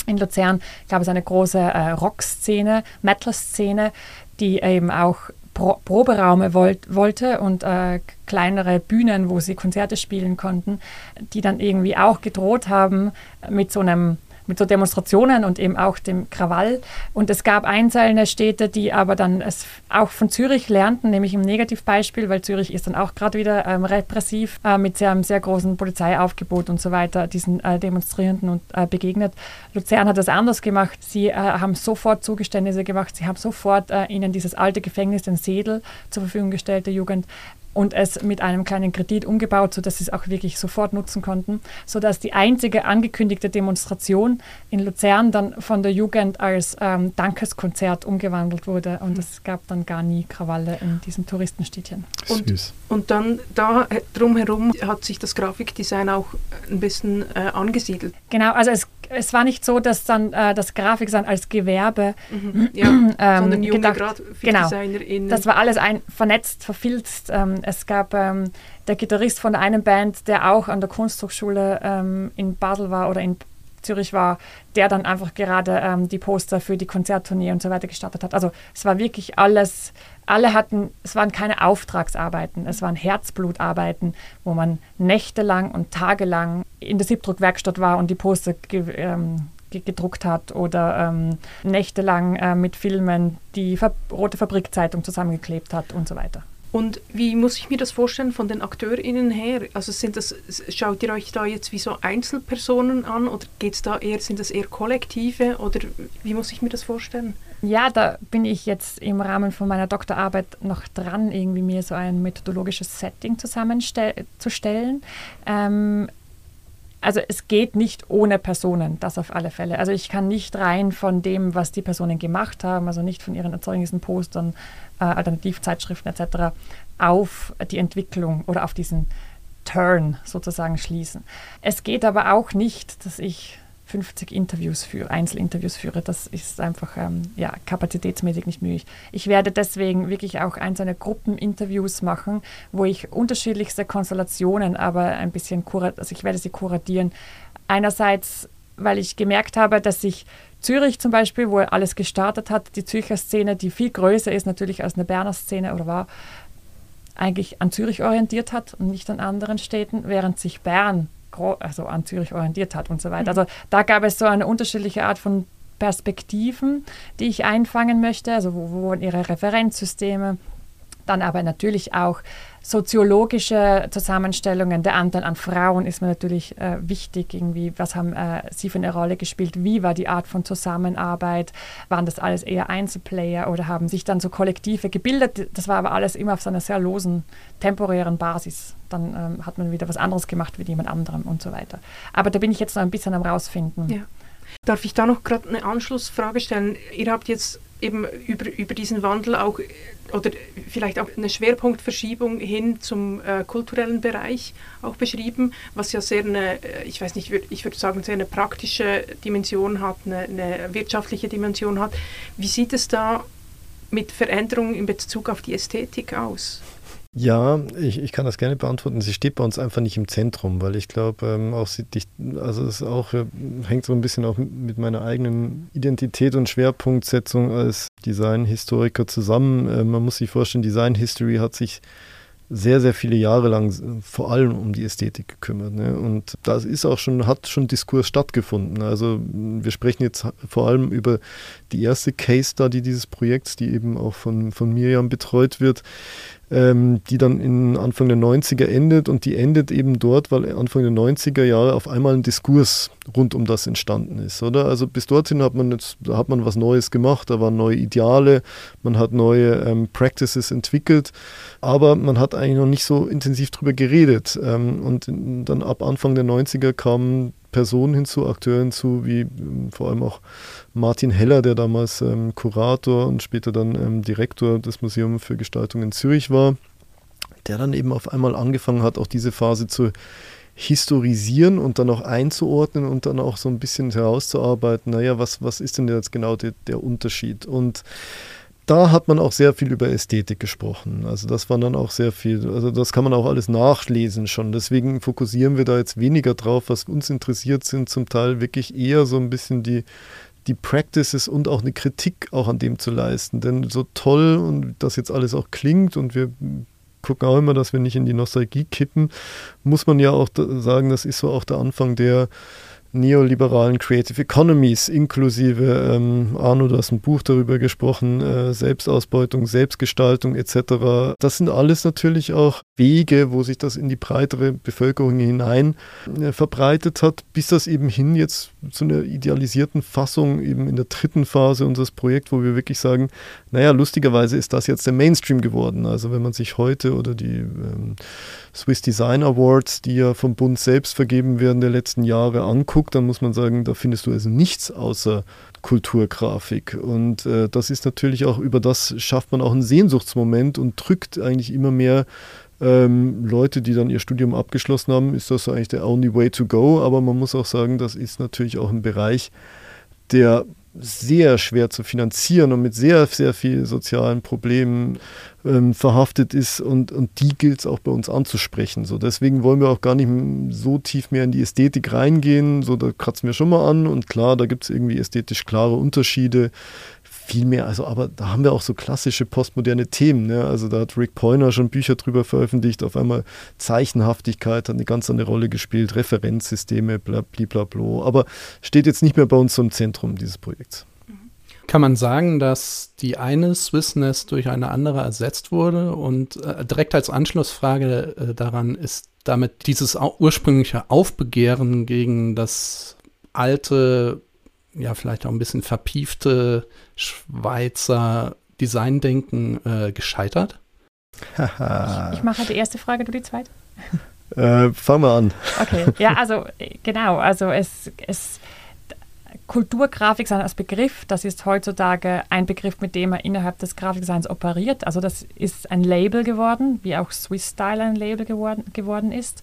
In Luzern gab es eine große äh, Rock-Szene, Metal-Szene, die eben auch Pro Proberaume wollt, wollte und äh, kleinere Bühnen, wo sie Konzerte spielen konnten, die dann irgendwie auch gedroht haben mit so einem mit so Demonstrationen und eben auch dem Krawall. Und es gab einzelne Städte, die aber dann es auch von Zürich lernten, nämlich im Negativbeispiel, weil Zürich ist dann auch gerade wieder ähm, repressiv äh, mit sehr, einem sehr großen Polizeiaufgebot und so weiter diesen äh, Demonstrierenden und, äh, begegnet. Luzern hat das anders gemacht. Sie äh, haben sofort Zugeständnisse gemacht. Sie haben sofort äh, ihnen dieses alte Gefängnis, den Sedel, zur Verfügung gestellt, der Jugend und es mit einem kleinen Kredit umgebaut, sodass sie es auch wirklich sofort nutzen konnten, sodass die einzige angekündigte Demonstration in Luzern dann von der Jugend als ähm, Dankeskonzert umgewandelt wurde und es gab dann gar nie Krawalle in diesem Touristenstädtchen. Und, und dann da drumherum hat sich das Grafikdesign auch ein bisschen äh, angesiedelt. Genau, also es es war nicht so, dass dann äh, das Grafikdesign als Gewerbe mhm, ja, ähm, sondern junge gedacht, genau, das war alles ein, vernetzt, verfilzt. Ähm, es gab ähm, der Gitarrist von einer Band, der auch an der Kunsthochschule ähm, in Basel war oder in Zürich war, der dann einfach gerade ähm, die Poster für die Konzerttournee und so weiter gestartet hat. Also es war wirklich alles alle hatten, es waren keine Auftragsarbeiten, es waren Herzblutarbeiten, wo man nächtelang und tagelang in der Siebdruckwerkstatt war und die Poster ge ähm, gedruckt hat oder ähm, nächtelang äh, mit Filmen die Fa Rote Fabrikzeitung zusammengeklebt hat und so weiter. Und wie muss ich mir das vorstellen von den AkteurInnen her? Also sind das, schaut ihr euch da jetzt wie so Einzelpersonen an oder geht's da eher, sind das eher Kollektive oder wie muss ich mir das vorstellen? Ja, da bin ich jetzt im Rahmen von meiner Doktorarbeit noch dran, irgendwie mir so ein methodologisches Setting zusammenzustellen. Ähm, also es geht nicht ohne Personen, das auf alle Fälle. Also ich kann nicht rein von dem, was die Personen gemacht haben, also nicht von ihren Erzeugnissen, Postern, äh, Alternativzeitschriften etc., auf die Entwicklung oder auf diesen Turn sozusagen schließen. Es geht aber auch nicht, dass ich 50 Interviews führe, Einzelinterviews führe. Das ist einfach ähm, ja, kapazitätsmäßig nicht möglich. Ich werde deswegen wirklich auch einzelne Gruppeninterviews machen, wo ich unterschiedlichste Konstellationen, aber ein bisschen, also ich werde sie kuratieren. Einerseits, weil ich gemerkt habe, dass sich Zürich zum Beispiel, wo alles gestartet hat, die Zürcher Szene, die viel größer ist natürlich als eine Berner Szene oder war, eigentlich an Zürich orientiert hat und nicht an anderen Städten, während sich Bern also an Zürich orientiert hat und so weiter. Mhm. Also da gab es so eine unterschiedliche Art von Perspektiven, die ich einfangen möchte, also wo, wo ihre Referenzsysteme, Dann aber natürlich auch soziologische Zusammenstellungen. Der Anteil an Frauen ist mir natürlich äh, wichtig. Irgendwie, was haben äh, sie für eine Rolle gespielt? Wie war die Art von Zusammenarbeit? Waren das alles eher Einzelplayer oder haben sich dann so Kollektive gebildet? Das war aber alles immer auf einer sehr losen, temporären Basis. Dann ähm, hat man wieder was anderes gemacht mit jemand anderem und so weiter. Aber da bin ich jetzt noch ein bisschen am rausfinden. Ja. Darf ich da noch gerade eine Anschlussfrage stellen? Ihr habt jetzt eben über, über diesen Wandel auch oder vielleicht auch eine Schwerpunktverschiebung hin zum äh, kulturellen Bereich auch beschrieben, was ja sehr eine, äh, ich weiß nicht, ich würde sagen, sehr eine praktische Dimension hat, eine, eine wirtschaftliche Dimension hat. Wie sieht es da mit Veränderungen in Bezug auf die Ästhetik aus? Ja, ich, ich kann das gerne beantworten. Sie steht bei uns einfach nicht im Zentrum, weil ich glaube, ähm, auch sie also es auch äh, hängt so ein bisschen auch mit meiner eigenen Identität und Schwerpunktsetzung als Designhistoriker zusammen. Äh, man muss sich vorstellen, Design History hat sich sehr, sehr viele Jahre lang vor allem um die Ästhetik gekümmert. Ne? Und das ist auch schon, hat schon Diskurs stattgefunden. Also wir sprechen jetzt vor allem über die erste Case Study dieses Projekts, die eben auch von, von Miriam betreut wird ähm, die dann in Anfang der 90er endet und die endet eben dort, weil Anfang der 90er Jahre auf einmal ein Diskurs rund um das entstanden ist, oder? Also bis dorthin hat man jetzt, da hat man was Neues gemacht, da waren neue Ideale, man hat neue ähm, Practices entwickelt, aber man hat eigentlich noch nicht so intensiv drüber geredet. Ähm, und dann ab Anfang der 90er kamen Personen hinzu, Akteure hinzu, wie ähm, vor allem auch Martin Heller, der damals ähm, Kurator und später dann ähm, Direktor des Museums für Gestaltung in Zürich war, der dann eben auf einmal angefangen hat, auch diese Phase zu historisieren und dann auch einzuordnen und dann auch so ein bisschen herauszuarbeiten, naja, was, was ist denn jetzt genau der, der Unterschied? Und da hat man auch sehr viel über Ästhetik gesprochen. Also das war dann auch sehr viel, also das kann man auch alles nachlesen schon. Deswegen fokussieren wir da jetzt weniger drauf. Was uns interessiert, sind zum Teil wirklich eher so ein bisschen die, die Practices und auch eine Kritik auch an dem zu leisten. Denn so toll und das jetzt alles auch klingt und wir gucken auch immer, dass wir nicht in die Nostalgie kippen, muss man ja auch sagen, das ist so auch der Anfang der neoliberalen Creative Economies, inklusive, ähm, Arno, du hast ein Buch darüber gesprochen, äh, Selbstausbeutung, Selbstgestaltung etc. Das sind alles natürlich auch Wege, wo sich das in die breitere Bevölkerung hinein äh, verbreitet hat, bis das eben hin jetzt zu einer idealisierten Fassung eben in der dritten Phase unseres Projekts, wo wir wirklich sagen, naja, lustigerweise ist das jetzt der Mainstream geworden. Also wenn man sich heute oder die ähm, Swiss Design Awards, die ja vom Bund selbst vergeben werden der letzten Jahre, anguckt, dann muss man sagen, da findest du also nichts außer Kulturgrafik. Und äh, das ist natürlich auch, über das schafft man auch einen Sehnsuchtsmoment und drückt eigentlich immer mehr ähm, Leute, die dann ihr Studium abgeschlossen haben, ist das eigentlich der only way to go. Aber man muss auch sagen, das ist natürlich auch ein Bereich, der sehr schwer zu finanzieren und mit sehr, sehr vielen sozialen Problemen ähm, verhaftet ist und, und die gilt es auch bei uns anzusprechen. So, deswegen wollen wir auch gar nicht so tief mehr in die Ästhetik reingehen. So, da kratzen wir schon mal an und klar, da gibt es irgendwie ästhetisch klare Unterschiede viel mehr, also aber da haben wir auch so klassische postmoderne Themen. Ne? Also da hat Rick Poyner schon Bücher drüber veröffentlicht. Auf einmal Zeichenhaftigkeit hat eine ganz andere Rolle gespielt, Referenzsysteme, blablabla. Aber steht jetzt nicht mehr bei uns so im Zentrum dieses Projekts. Kann man sagen, dass die eine Swissness durch eine andere ersetzt wurde? Und äh, direkt als Anschlussfrage äh, daran ist damit dieses ursprüngliche Aufbegehren gegen das alte ja vielleicht auch ein bisschen verpiefte Schweizer Designdenken äh, gescheitert? ich, ich mache die erste Frage, du die zweite. Äh, fangen wir an. Okay, ja, also genau, also es, es Kulturgrafik als Begriff, das ist heutzutage ein Begriff, mit dem man innerhalb des Grafikdesigns operiert. Also das ist ein Label geworden, wie auch Swiss Style ein Label geworden, geworden ist.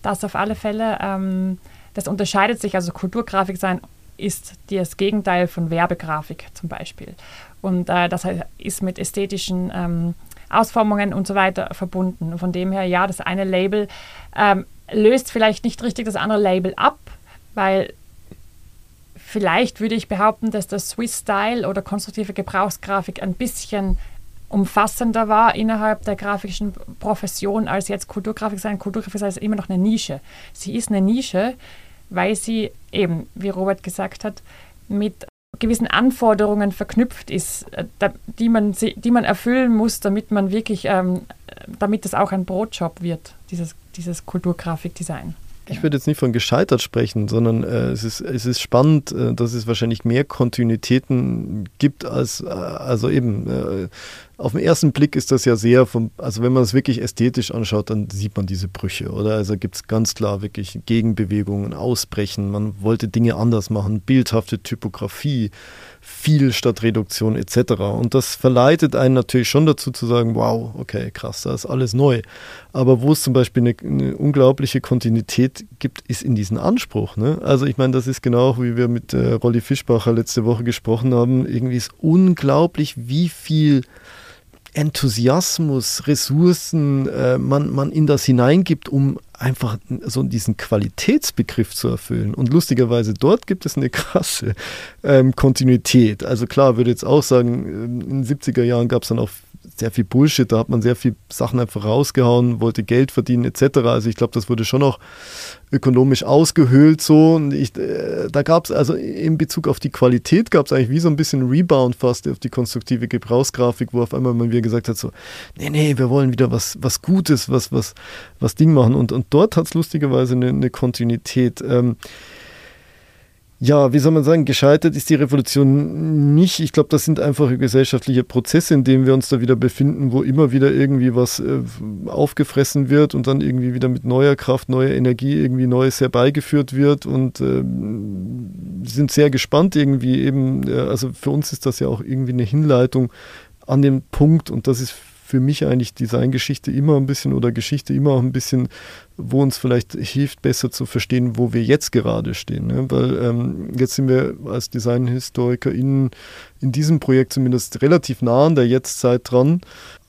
Das auf alle Fälle, ähm, das unterscheidet sich, also Kulturgrafik sein ist das Gegenteil von Werbegrafik zum Beispiel. Und äh, das ist mit ästhetischen ähm, Ausformungen und so weiter verbunden. Von dem her, ja, das eine Label ähm, löst vielleicht nicht richtig das andere Label ab, weil vielleicht würde ich behaupten, dass das Swiss Style oder konstruktive Gebrauchsgrafik ein bisschen umfassender war innerhalb der grafischen Profession als jetzt Kulturgrafik sein. Kulturgrafik ist immer noch eine Nische. Sie ist eine Nische, weil sie eben, wie Robert gesagt hat, mit gewissen Anforderungen verknüpft ist, äh, die man, die man erfüllen muss, damit man wirklich, ähm, damit es auch ein Brotjob wird, dieses, dieses Kulturgrafikdesign. Ich würde jetzt nicht von gescheitert sprechen, sondern äh, es, ist, es ist spannend, äh, dass es wahrscheinlich mehr Kontinuitäten gibt als, äh, also eben, äh, auf den ersten Blick ist das ja sehr, vom, also wenn man es wirklich ästhetisch anschaut, dann sieht man diese Brüche, oder? Also gibt es ganz klar wirklich Gegenbewegungen, Ausbrechen, man wollte Dinge anders machen, bildhafte Typografie, viel statt Reduktion etc. Und das verleitet einen natürlich schon dazu zu sagen, wow, okay, krass, da ist alles neu. Aber wo es zum Beispiel eine, eine unglaubliche Kontinuität gibt, ist in diesem Anspruch. Ne? Also ich meine, das ist genau, wie wir mit äh, Rolli Fischbacher letzte Woche gesprochen haben, irgendwie ist unglaublich, wie viel Enthusiasmus, Ressourcen äh, man, man in das hineingibt, um einfach so diesen Qualitätsbegriff zu erfüllen. Und lustigerweise dort gibt es eine krasse ähm, Kontinuität. Also klar, würde jetzt auch sagen, ähm, in den 70er Jahren gab es dann auch sehr viel Bullshit, da hat man sehr viel Sachen einfach rausgehauen, wollte Geld verdienen etc. Also ich glaube, das wurde schon auch ökonomisch ausgehöhlt so. Und ich, äh, da gab es also in Bezug auf die Qualität gab es eigentlich wie so ein bisschen Rebound fast auf die konstruktive Gebrauchsgrafik, wo auf einmal man wieder gesagt hat so, nee, nee, wir wollen wieder was, was Gutes, was, was, was Ding machen. Und, und dort hat es lustigerweise eine, eine Kontinuität. Ähm, ja, wie soll man sagen, gescheitert ist die Revolution nicht. Ich glaube, das sind einfach gesellschaftliche Prozesse, in denen wir uns da wieder befinden, wo immer wieder irgendwie was äh, aufgefressen wird und dann irgendwie wieder mit neuer Kraft, neuer Energie irgendwie Neues herbeigeführt wird und äh, sind sehr gespannt irgendwie eben. Äh, also für uns ist das ja auch irgendwie eine Hinleitung an den Punkt und das ist für mich eigentlich Designgeschichte immer ein bisschen oder Geschichte immer auch ein bisschen, wo uns vielleicht hilft, besser zu verstehen, wo wir jetzt gerade stehen. Ne? Weil ähm, jetzt sind wir als DesignhistorikerInnen in diesem Projekt zumindest relativ nah an der Jetztzeit dran.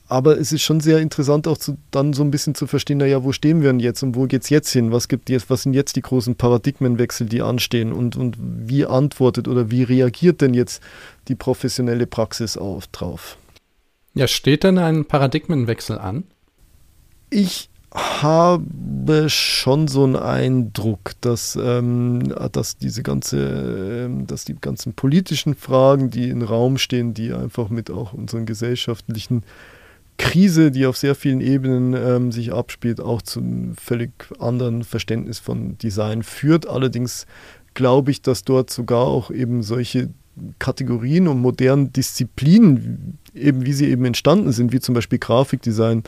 Aber es ist schon sehr interessant auch zu, dann so ein bisschen zu verstehen, naja, wo stehen wir denn jetzt und wo geht es jetzt hin? Was, gibt jetzt, was sind jetzt die großen Paradigmenwechsel, die anstehen und, und wie antwortet oder wie reagiert denn jetzt die professionelle Praxis auf, drauf? Ja, steht denn ein Paradigmenwechsel an? Ich habe schon so einen Eindruck, dass, ähm, dass diese ganze, ähm, dass die ganzen politischen Fragen, die im Raum stehen, die einfach mit auch unseren gesellschaftlichen Krise, die auf sehr vielen Ebenen ähm, sich abspielt, auch zu einem völlig anderen Verständnis von Design führt. Allerdings glaube ich, dass dort sogar auch eben solche Kategorien und modernen Disziplinen, eben wie sie eben entstanden sind, wie zum Beispiel Grafikdesign,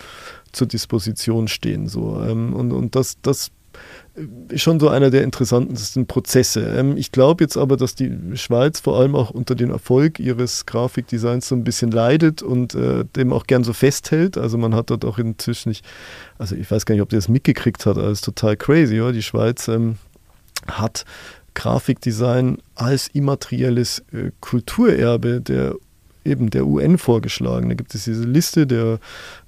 zur Disposition stehen. So. Ähm, und, und das, das ist schon so einer der interessantesten Prozesse. Ähm, ich glaube jetzt aber, dass die Schweiz vor allem auch unter dem Erfolg ihres Grafikdesigns so ein bisschen leidet und äh, dem auch gern so festhält. Also man hat dort auch inzwischen nicht, also ich weiß gar nicht, ob der das mitgekriegt hat, alles total crazy, oder? Die Schweiz ähm, hat Grafikdesign als immaterielles äh, Kulturerbe der eben der UN vorgeschlagen. Da gibt es diese Liste der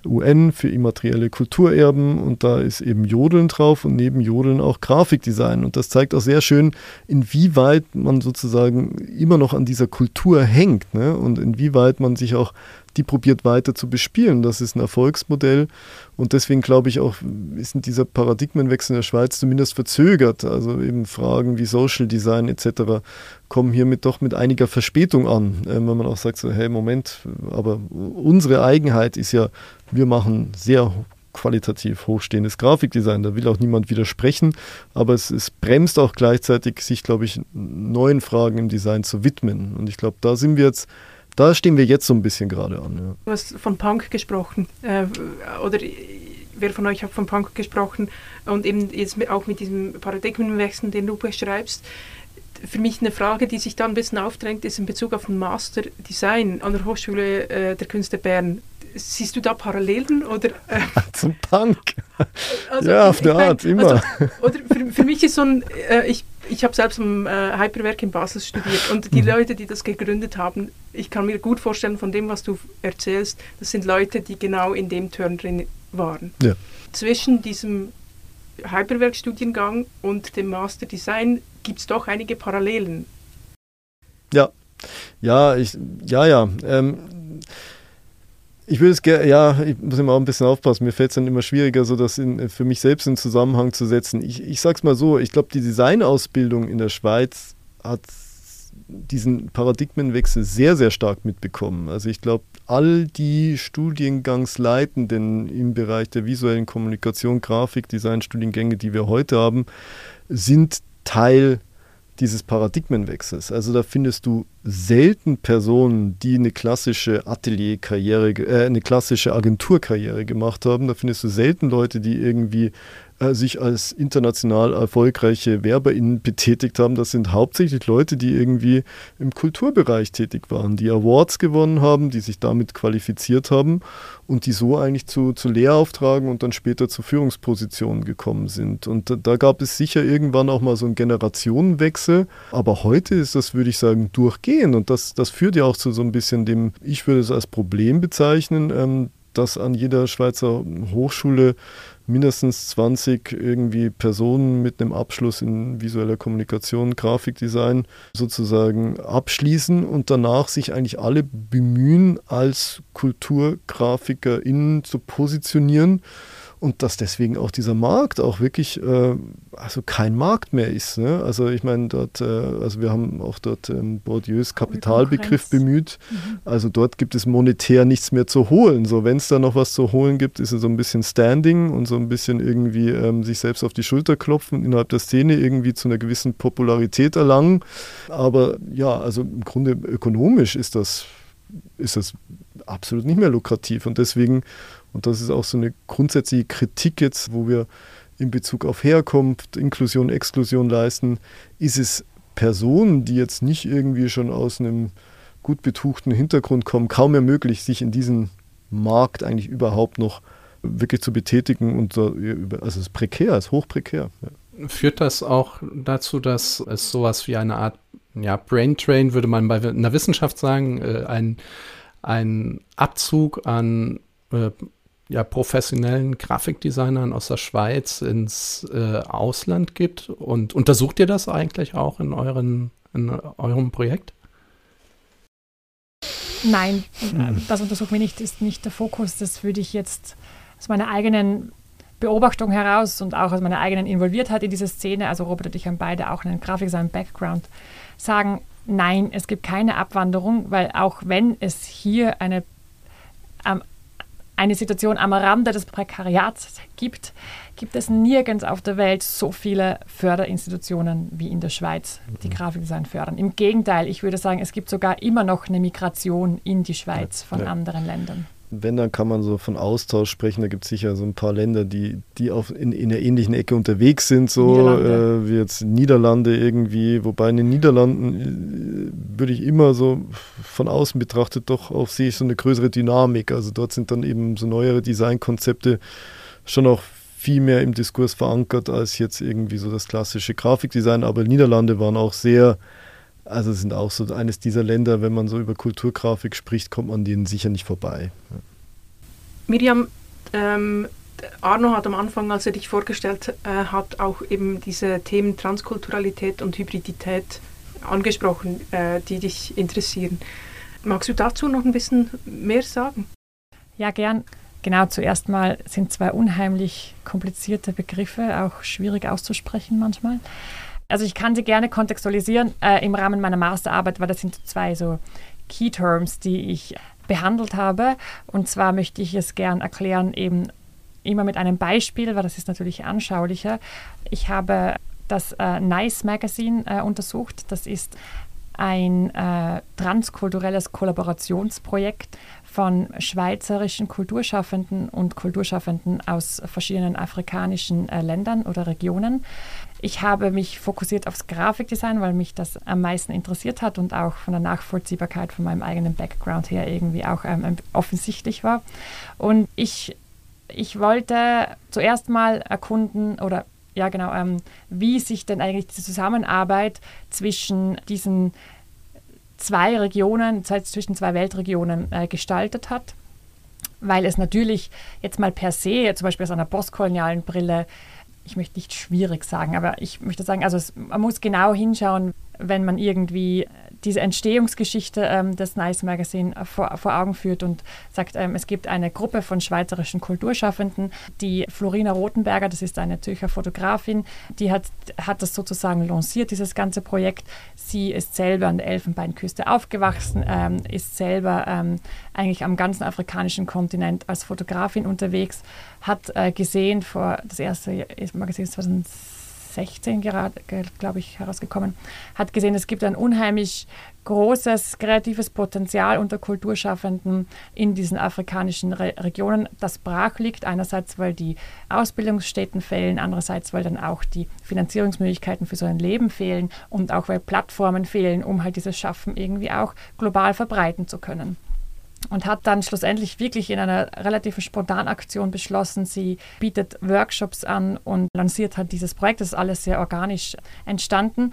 UN für immaterielle Kulturerben und da ist eben Jodeln drauf und neben Jodeln auch Grafikdesign. Und das zeigt auch sehr schön, inwieweit man sozusagen immer noch an dieser Kultur hängt ne? und inwieweit man sich auch die probiert weiter zu bespielen. Das ist ein Erfolgsmodell und deswegen glaube ich auch, ist dieser Paradigmenwechsel in der Schweiz zumindest verzögert. Also eben Fragen wie Social Design etc. kommen hiermit doch mit einiger Verspätung an, äh, wenn man auch sagt, so, hey Moment, aber unsere Eigenheit ist ja, wir machen sehr qualitativ hochstehendes Grafikdesign. Da will auch niemand widersprechen, aber es, es bremst auch gleichzeitig, sich, glaube ich, neuen Fragen im Design zu widmen. Und ich glaube, da sind wir jetzt da stehen wir jetzt so ein bisschen gerade an. Ja. Du hast von Punk gesprochen. Äh, oder wer von euch hat von Punk gesprochen und eben jetzt auch mit diesem Paradigmenwechsel, den du beschreibst. Für mich eine Frage, die sich da ein bisschen aufdrängt, ist in Bezug auf den Master Design an der Hochschule äh, der Künste Bern. Siehst du da Parallelen oder äh, zum Punk? Also, ja, auf der Art mein, immer. Also, oder für, für mich ist so ein, äh, ich ich habe selbst im äh, Hyperwerk in Basel studiert und die mhm. Leute, die das gegründet haben, ich kann mir gut vorstellen von dem, was du erzählst, das sind Leute, die genau in dem Turn drin waren. Ja. Zwischen diesem Hyperwerk-Studiengang und dem Master Design gibt es doch einige Parallelen. Ja, ja, ich, ja, ja. Ähm, ich würde es gerne, ja, ich muss immer auch ein bisschen aufpassen. Mir fällt es dann immer schwieriger, so das in, für mich selbst in Zusammenhang zu setzen. Ich, ich sag's mal so, ich glaube, die Designausbildung in der Schweiz hat diesen Paradigmenwechsel sehr, sehr stark mitbekommen. Also ich glaube, all die Studiengangsleitenden im Bereich der visuellen Kommunikation, Grafik, Design, Studiengänge, die wir heute haben, sind Teil dieses Paradigmenwechsels. Also da findest du selten Personen, die eine klassische Atelierkarriere, äh, eine klassische Agenturkarriere gemacht haben. Da findest du selten Leute, die irgendwie äh, sich als international erfolgreiche WerberInnen betätigt haben. Das sind hauptsächlich Leute, die irgendwie im Kulturbereich tätig waren, die Awards gewonnen haben, die sich damit qualifiziert haben und die so eigentlich zu, zu Lehrauftragen und dann später zu Führungspositionen gekommen sind. Und da, da gab es sicher irgendwann auch mal so einen Generationenwechsel. Aber heute ist das, würde ich sagen, durchgehend. Und das, das führt ja auch zu so ein bisschen dem, ich würde es als Problem bezeichnen, ähm, dass an jeder Schweizer Hochschule mindestens 20 irgendwie Personen mit einem Abschluss in visueller Kommunikation, Grafikdesign sozusagen abschließen und danach sich eigentlich alle bemühen, als KulturgrafikerInnen zu positionieren und dass deswegen auch dieser Markt auch wirklich äh, also kein Markt mehr ist. Ne? Also ich meine, dort, äh, also wir haben auch dort ähm, Bourdieus Kapitalbegriff bemüht. Mhm. Also dort gibt es monetär nichts mehr zu holen. So, wenn es da noch was zu holen gibt, ist es so ein bisschen Standing und so ein bisschen irgendwie ähm, sich selbst auf die Schulter klopfen, innerhalb der Szene irgendwie zu einer gewissen Popularität erlangen. Aber ja, also im Grunde ökonomisch ist das, ist das absolut nicht mehr lukrativ. Und deswegen und das ist auch so eine grundsätzliche Kritik jetzt, wo wir in Bezug auf Herkunft, Inklusion, Exklusion leisten, ist es Personen, die jetzt nicht irgendwie schon aus einem gut betuchten Hintergrund kommen, kaum mehr möglich, sich in diesem Markt eigentlich überhaupt noch wirklich zu betätigen. Und also es ist prekär, es ist hochprekär. Ja. Führt das auch dazu, dass es sowas wie eine Art ja, Brain Train, würde man bei einer Wissenschaft sagen, äh, ein, ein Abzug an äh, ja, professionellen Grafikdesignern aus der Schweiz ins äh, Ausland gibt. Und untersucht ihr das eigentlich auch in, euren, in eurem Projekt? Nein, hm. das untersuchen wir nicht, ist nicht der Fokus. Das würde ich jetzt aus meiner eigenen Beobachtung heraus und auch aus meiner eigenen Involviertheit in diese Szene, also Robert und ich haben beide auch einen Grafikdesign-Background, sagen, nein, es gibt keine Abwanderung, weil auch wenn es hier eine am eine Situation am Rande des Prekariats gibt, gibt es nirgends auf der Welt so viele Förderinstitutionen wie in der Schweiz, die mhm. Grafikdesign fördern. Im Gegenteil, ich würde sagen, es gibt sogar immer noch eine Migration in die Schweiz von ja. anderen Ländern wenn, dann kann man so von Austausch sprechen. Da gibt es sicher so ein paar Länder, die, die auf, in, in der ähnlichen Ecke unterwegs sind, so äh, wie jetzt Niederlande irgendwie. Wobei in den Niederlanden äh, würde ich immer so von außen betrachtet doch auch sehe ich so eine größere Dynamik. Also dort sind dann eben so neuere Designkonzepte schon auch viel mehr im Diskurs verankert als jetzt irgendwie so das klassische Grafikdesign. Aber Niederlande waren auch sehr also sind auch so eines dieser Länder, wenn man so über Kulturgrafik spricht, kommt man denen sicher nicht vorbei. Ja. Miriam, ähm, Arno hat am Anfang, als er dich vorgestellt äh, hat, auch eben diese Themen Transkulturalität und Hybridität angesprochen, äh, die dich interessieren. Magst du dazu noch ein bisschen mehr sagen? Ja, gern. Genau, zuerst mal sind zwei unheimlich komplizierte Begriffe, auch schwierig auszusprechen manchmal. Also ich kann sie gerne kontextualisieren äh, im Rahmen meiner Masterarbeit, weil das sind zwei so Key Terms, die ich behandelt habe. Und zwar möchte ich es gern erklären, eben immer mit einem Beispiel, weil das ist natürlich anschaulicher. Ich habe das äh, Nice Magazine äh, untersucht. Das ist ein äh, transkulturelles Kollaborationsprojekt von schweizerischen Kulturschaffenden und Kulturschaffenden aus verschiedenen afrikanischen äh, Ländern oder Regionen. Ich habe mich fokussiert aufs Grafikdesign, weil mich das am meisten interessiert hat und auch von der Nachvollziehbarkeit von meinem eigenen Background her irgendwie auch ähm, offensichtlich war. Und ich, ich wollte zuerst mal erkunden oder ja genau, ähm, wie sich denn eigentlich die Zusammenarbeit zwischen diesen zwei Regionen, zwischen zwei Weltregionen äh, gestaltet hat. Weil es natürlich jetzt mal per se, zum Beispiel aus einer postkolonialen Brille, ich möchte nicht schwierig sagen, aber ich möchte sagen, also es, man muss genau hinschauen, wenn man irgendwie diese Entstehungsgeschichte ähm, des Nice Magazine vor, vor Augen führt und sagt, ähm, es gibt eine Gruppe von schweizerischen Kulturschaffenden, die Florina Rothenberger, das ist eine Zürcher Fotografin, die hat, hat das sozusagen lanciert, dieses ganze Projekt. Sie ist selber an der Elfenbeinküste aufgewachsen, ähm, ist selber ähm, eigentlich am ganzen afrikanischen Kontinent als Fotografin unterwegs, hat äh, gesehen, vor das erste Magazin ist 2016 gerade, glaube ich, herausgekommen, hat gesehen, es gibt ein unheimlich großes kreatives Potenzial unter Kulturschaffenden in diesen afrikanischen Re Regionen, das brach liegt. Einerseits, weil die Ausbildungsstätten fehlen, andererseits, weil dann auch die Finanzierungsmöglichkeiten für so ein Leben fehlen und auch weil Plattformen fehlen, um halt dieses Schaffen irgendwie auch global verbreiten zu können und hat dann schlussendlich wirklich in einer relativ spontanen Aktion beschlossen, sie bietet Workshops an und lanciert halt dieses Projekt. Das ist alles sehr organisch entstanden.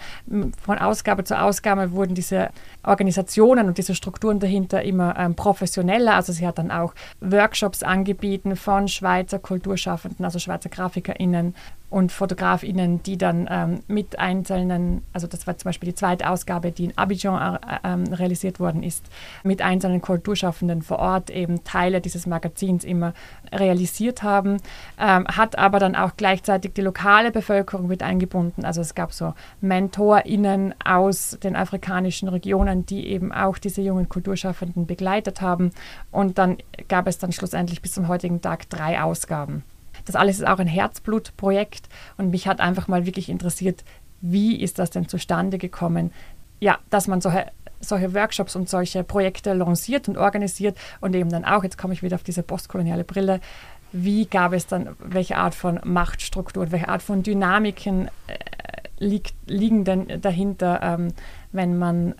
Von Ausgabe zu Ausgabe wurden diese Organisationen und diese Strukturen dahinter immer ähm, professioneller. Also sie hat dann auch Workshops angeboten von Schweizer Kulturschaffenden, also Schweizer GrafikerInnen und FotografInnen, die dann ähm, mit einzelnen, also das war zum Beispiel die zweite Ausgabe, die in Abidjan äh, ähm, realisiert worden ist, mit einzelnen Kulturschaffenden vor Ort eben Teile dieses Magazins immer realisiert haben, ähm, hat aber dann auch gleichzeitig die lokale Bevölkerung mit eingebunden. Also es gab so MentorInnen aus den afrikanischen Regionen, die eben auch diese jungen Kulturschaffenden begleitet haben. Und dann gab es dann schlussendlich bis zum heutigen Tag drei Ausgaben. Das alles ist auch ein Herzblutprojekt und mich hat einfach mal wirklich interessiert, wie ist das denn zustande gekommen? Ja, dass man solche, solche Workshops und solche Projekte lanciert und organisiert und eben dann auch, jetzt komme ich wieder auf diese postkoloniale Brille, wie gab es dann, welche Art von Machtstruktur, welche Art von Dynamiken äh, liegt, liegen denn dahinter, ähm, wenn man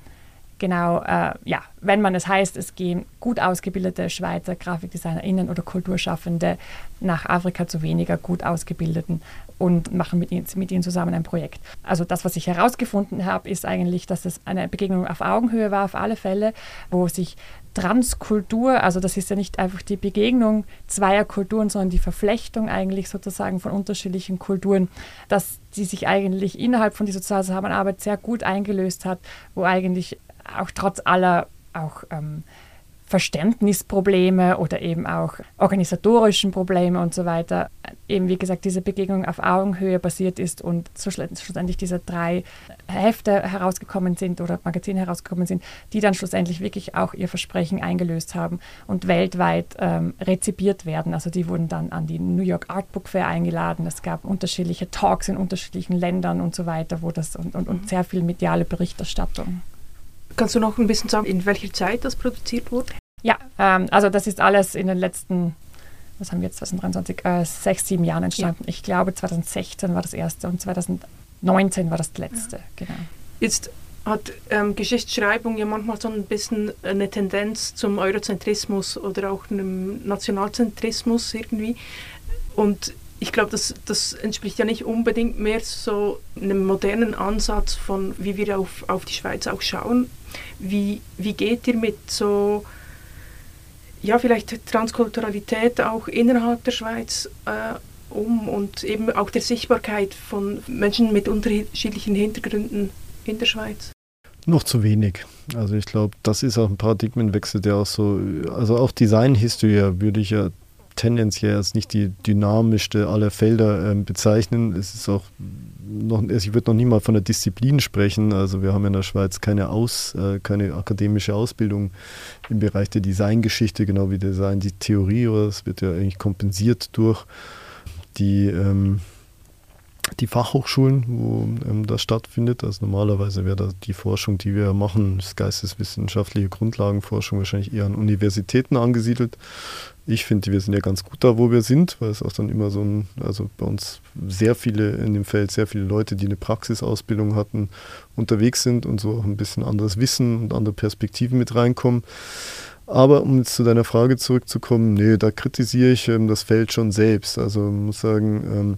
genau, äh, ja, wenn man es heißt, es gehen gut ausgebildete Schweizer GrafikdesignerInnen oder Kulturschaffende nach Afrika zu weniger gut ausgebildeten und machen mit ihnen, mit ihnen zusammen ein Projekt. Also das, was ich herausgefunden habe, ist eigentlich, dass es eine Begegnung auf Augenhöhe war, auf alle Fälle, wo sich Transkultur, also das ist ja nicht einfach die Begegnung zweier Kulturen, sondern die Verflechtung eigentlich sozusagen von unterschiedlichen Kulturen, dass die sich eigentlich innerhalb von dieser Zusammenarbeit sehr gut eingelöst hat, wo eigentlich auch trotz aller auch ähm, Verständnisprobleme oder eben auch organisatorischen Probleme und so weiter, eben wie gesagt diese Begegnung auf Augenhöhe basiert ist und so schlussendlich diese drei Hefte herausgekommen sind oder Magazine herausgekommen sind, die dann schlussendlich wirklich auch ihr Versprechen eingelöst haben und weltweit ähm, rezipiert werden. Also die wurden dann an die New York Art Book Fair eingeladen. Es gab unterschiedliche Talks in unterschiedlichen Ländern und so weiter, wo das und, und, und sehr viel mediale Berichterstattung. Kannst du noch ein bisschen sagen, in welcher Zeit das produziert wurde? Ja, ähm, also das ist alles in den letzten, was haben wir jetzt, 2023, äh, sechs, sieben Jahren entstanden. Ja. Ich glaube 2016 war das erste und 2019 war das letzte, ja. genau. Jetzt hat ähm, Geschichtsschreibung ja manchmal so ein bisschen eine Tendenz zum Eurozentrismus oder auch einem Nationalzentrismus irgendwie. Und ich glaube, das, das entspricht ja nicht unbedingt mehr so einem modernen Ansatz von, wie wir auf, auf die Schweiz auch schauen. Wie, wie geht ihr mit so, ja, vielleicht Transkulturalität auch innerhalb der Schweiz äh, um und eben auch der Sichtbarkeit von Menschen mit unterschiedlichen Hintergründen in der Schweiz? Noch zu wenig. Also ich glaube, das ist auch ein Paradigmenwechsel, der auch so, also auch Design History würde ich ja tendenziell als nicht die dynamischste aller Felder ähm, bezeichnen. Es ist auch noch, also ich würde noch nie mal von der Disziplin sprechen. Also wir haben in der Schweiz keine, Aus, äh, keine akademische Ausbildung im Bereich der Designgeschichte, genau wie Design, die Theorie, oder es wird ja eigentlich kompensiert durch die ähm, die Fachhochschulen, wo ähm, das stattfindet. Also normalerweise wäre da die Forschung, die wir machen, das geisteswissenschaftliche Grundlagenforschung wahrscheinlich eher an Universitäten angesiedelt. Ich finde, wir sind ja ganz gut da, wo wir sind, weil es auch dann immer so ein, also bei uns sehr viele in dem Feld, sehr viele Leute, die eine Praxisausbildung hatten, unterwegs sind und so auch ein bisschen anderes Wissen und andere Perspektiven mit reinkommen. Aber um jetzt zu deiner Frage zurückzukommen, nee, da kritisiere ich ähm, das Feld schon selbst. Also muss sagen, ähm,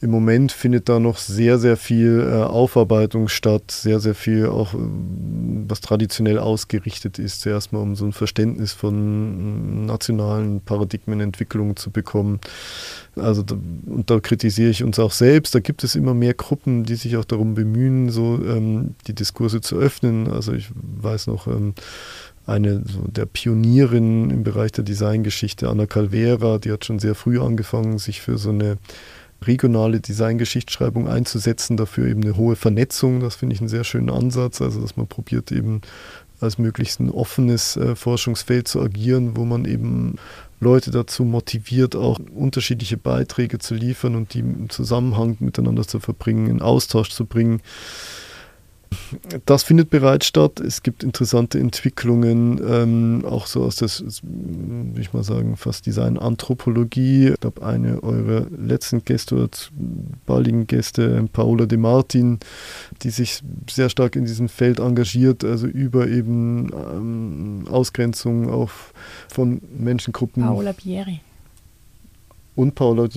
im Moment findet da noch sehr, sehr viel äh, Aufarbeitung statt, sehr, sehr viel auch, äh, was traditionell ausgerichtet ist, zuerst mal um so ein Verständnis von nationalen Paradigmenentwicklungen zu bekommen. Also da, und da kritisiere ich uns auch selbst. Da gibt es immer mehr Gruppen, die sich auch darum bemühen, so ähm, die Diskurse zu öffnen. Also ich weiß noch, ähm, eine so der Pionierin im Bereich der Designgeschichte, Anna Calvera, die hat schon sehr früh angefangen, sich für so eine regionale Designgeschichtsschreibung einzusetzen, dafür eben eine hohe Vernetzung. Das finde ich einen sehr schönen Ansatz, also dass man probiert eben als möglichst ein offenes äh, Forschungsfeld zu agieren, wo man eben Leute dazu motiviert, auch unterschiedliche Beiträge zu liefern und die im Zusammenhang miteinander zu verbringen, in Austausch zu bringen. Das findet bereits statt. Es gibt interessante Entwicklungen, ähm, auch so aus der, würde ich mal sagen, fast Design-Anthropologie. Ich glaube, eine eurer letzten Gäste oder baldigen Gäste, Paola De Martin, die sich sehr stark in diesem Feld engagiert, also über eben ähm, Ausgrenzung auch von Menschengruppen. Paola Bieri. Und Paola,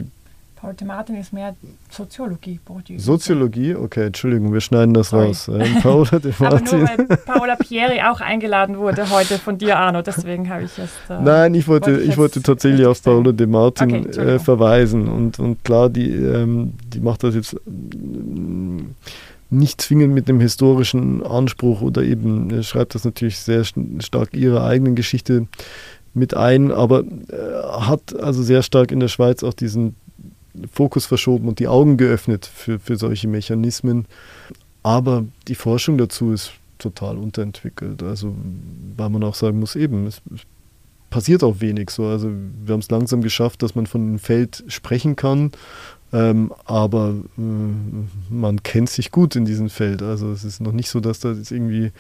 Paul Martin ist mehr Soziologie. Soziologie? Okay, Entschuldigung, wir schneiden das Sorry. raus. Ähm, Paola de Martin. Aber nur weil Paola Pieri auch eingeladen wurde heute von dir, Arno, deswegen habe ich es. Äh, Nein, ich wollte, wollte ich, ich wollte tatsächlich auf Paola de Martin okay, äh, verweisen. Und, und klar, die, ähm, die macht das jetzt mm, nicht zwingend mit dem historischen Anspruch oder eben äh, schreibt das natürlich sehr stark ihrer eigenen Geschichte mit ein, aber äh, hat also sehr stark in der Schweiz auch diesen Fokus verschoben und die Augen geöffnet für, für solche Mechanismen. Aber die Forschung dazu ist total unterentwickelt. Also, weil man auch sagen muss, eben, es, passiert auch wenig so. Also, wir haben es langsam geschafft, dass man von einem Feld sprechen kann. Ähm, aber äh, man kennt sich gut in diesem Feld. Also es ist noch nicht so, dass da jetzt irgendwie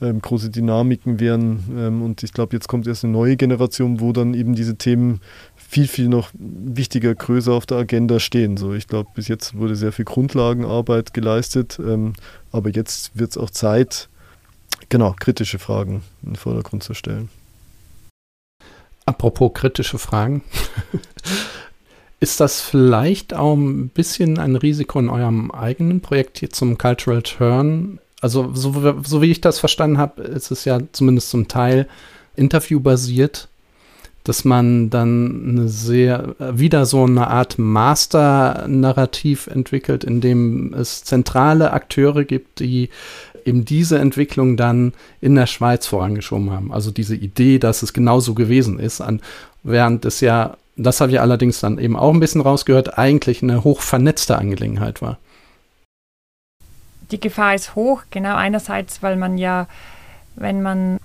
ähm, große Dynamiken wären. Ähm, und ich glaube, jetzt kommt erst eine neue Generation, wo dann eben diese Themen viel, viel noch wichtiger, größer auf der Agenda stehen. So, ich glaube, bis jetzt wurde sehr viel Grundlagenarbeit geleistet, ähm, aber jetzt wird es auch Zeit, genau, kritische Fragen in den Vordergrund zu stellen. Apropos kritische Fragen. Ist das vielleicht auch ein bisschen ein Risiko in eurem eigenen Projekt hier zum Cultural Turn? Also, so, so wie ich das verstanden habe, ist es ja zumindest zum Teil interviewbasiert dass man dann eine sehr, wieder so eine Art Master-Narrativ entwickelt, in dem es zentrale Akteure gibt, die eben diese Entwicklung dann in der Schweiz vorangeschoben haben. Also diese Idee, dass es genauso gewesen ist, an, während es ja, das habe ich allerdings dann eben auch ein bisschen rausgehört, eigentlich eine hoch vernetzte Angelegenheit war. Die Gefahr ist hoch, genau einerseits, weil man ja, wenn man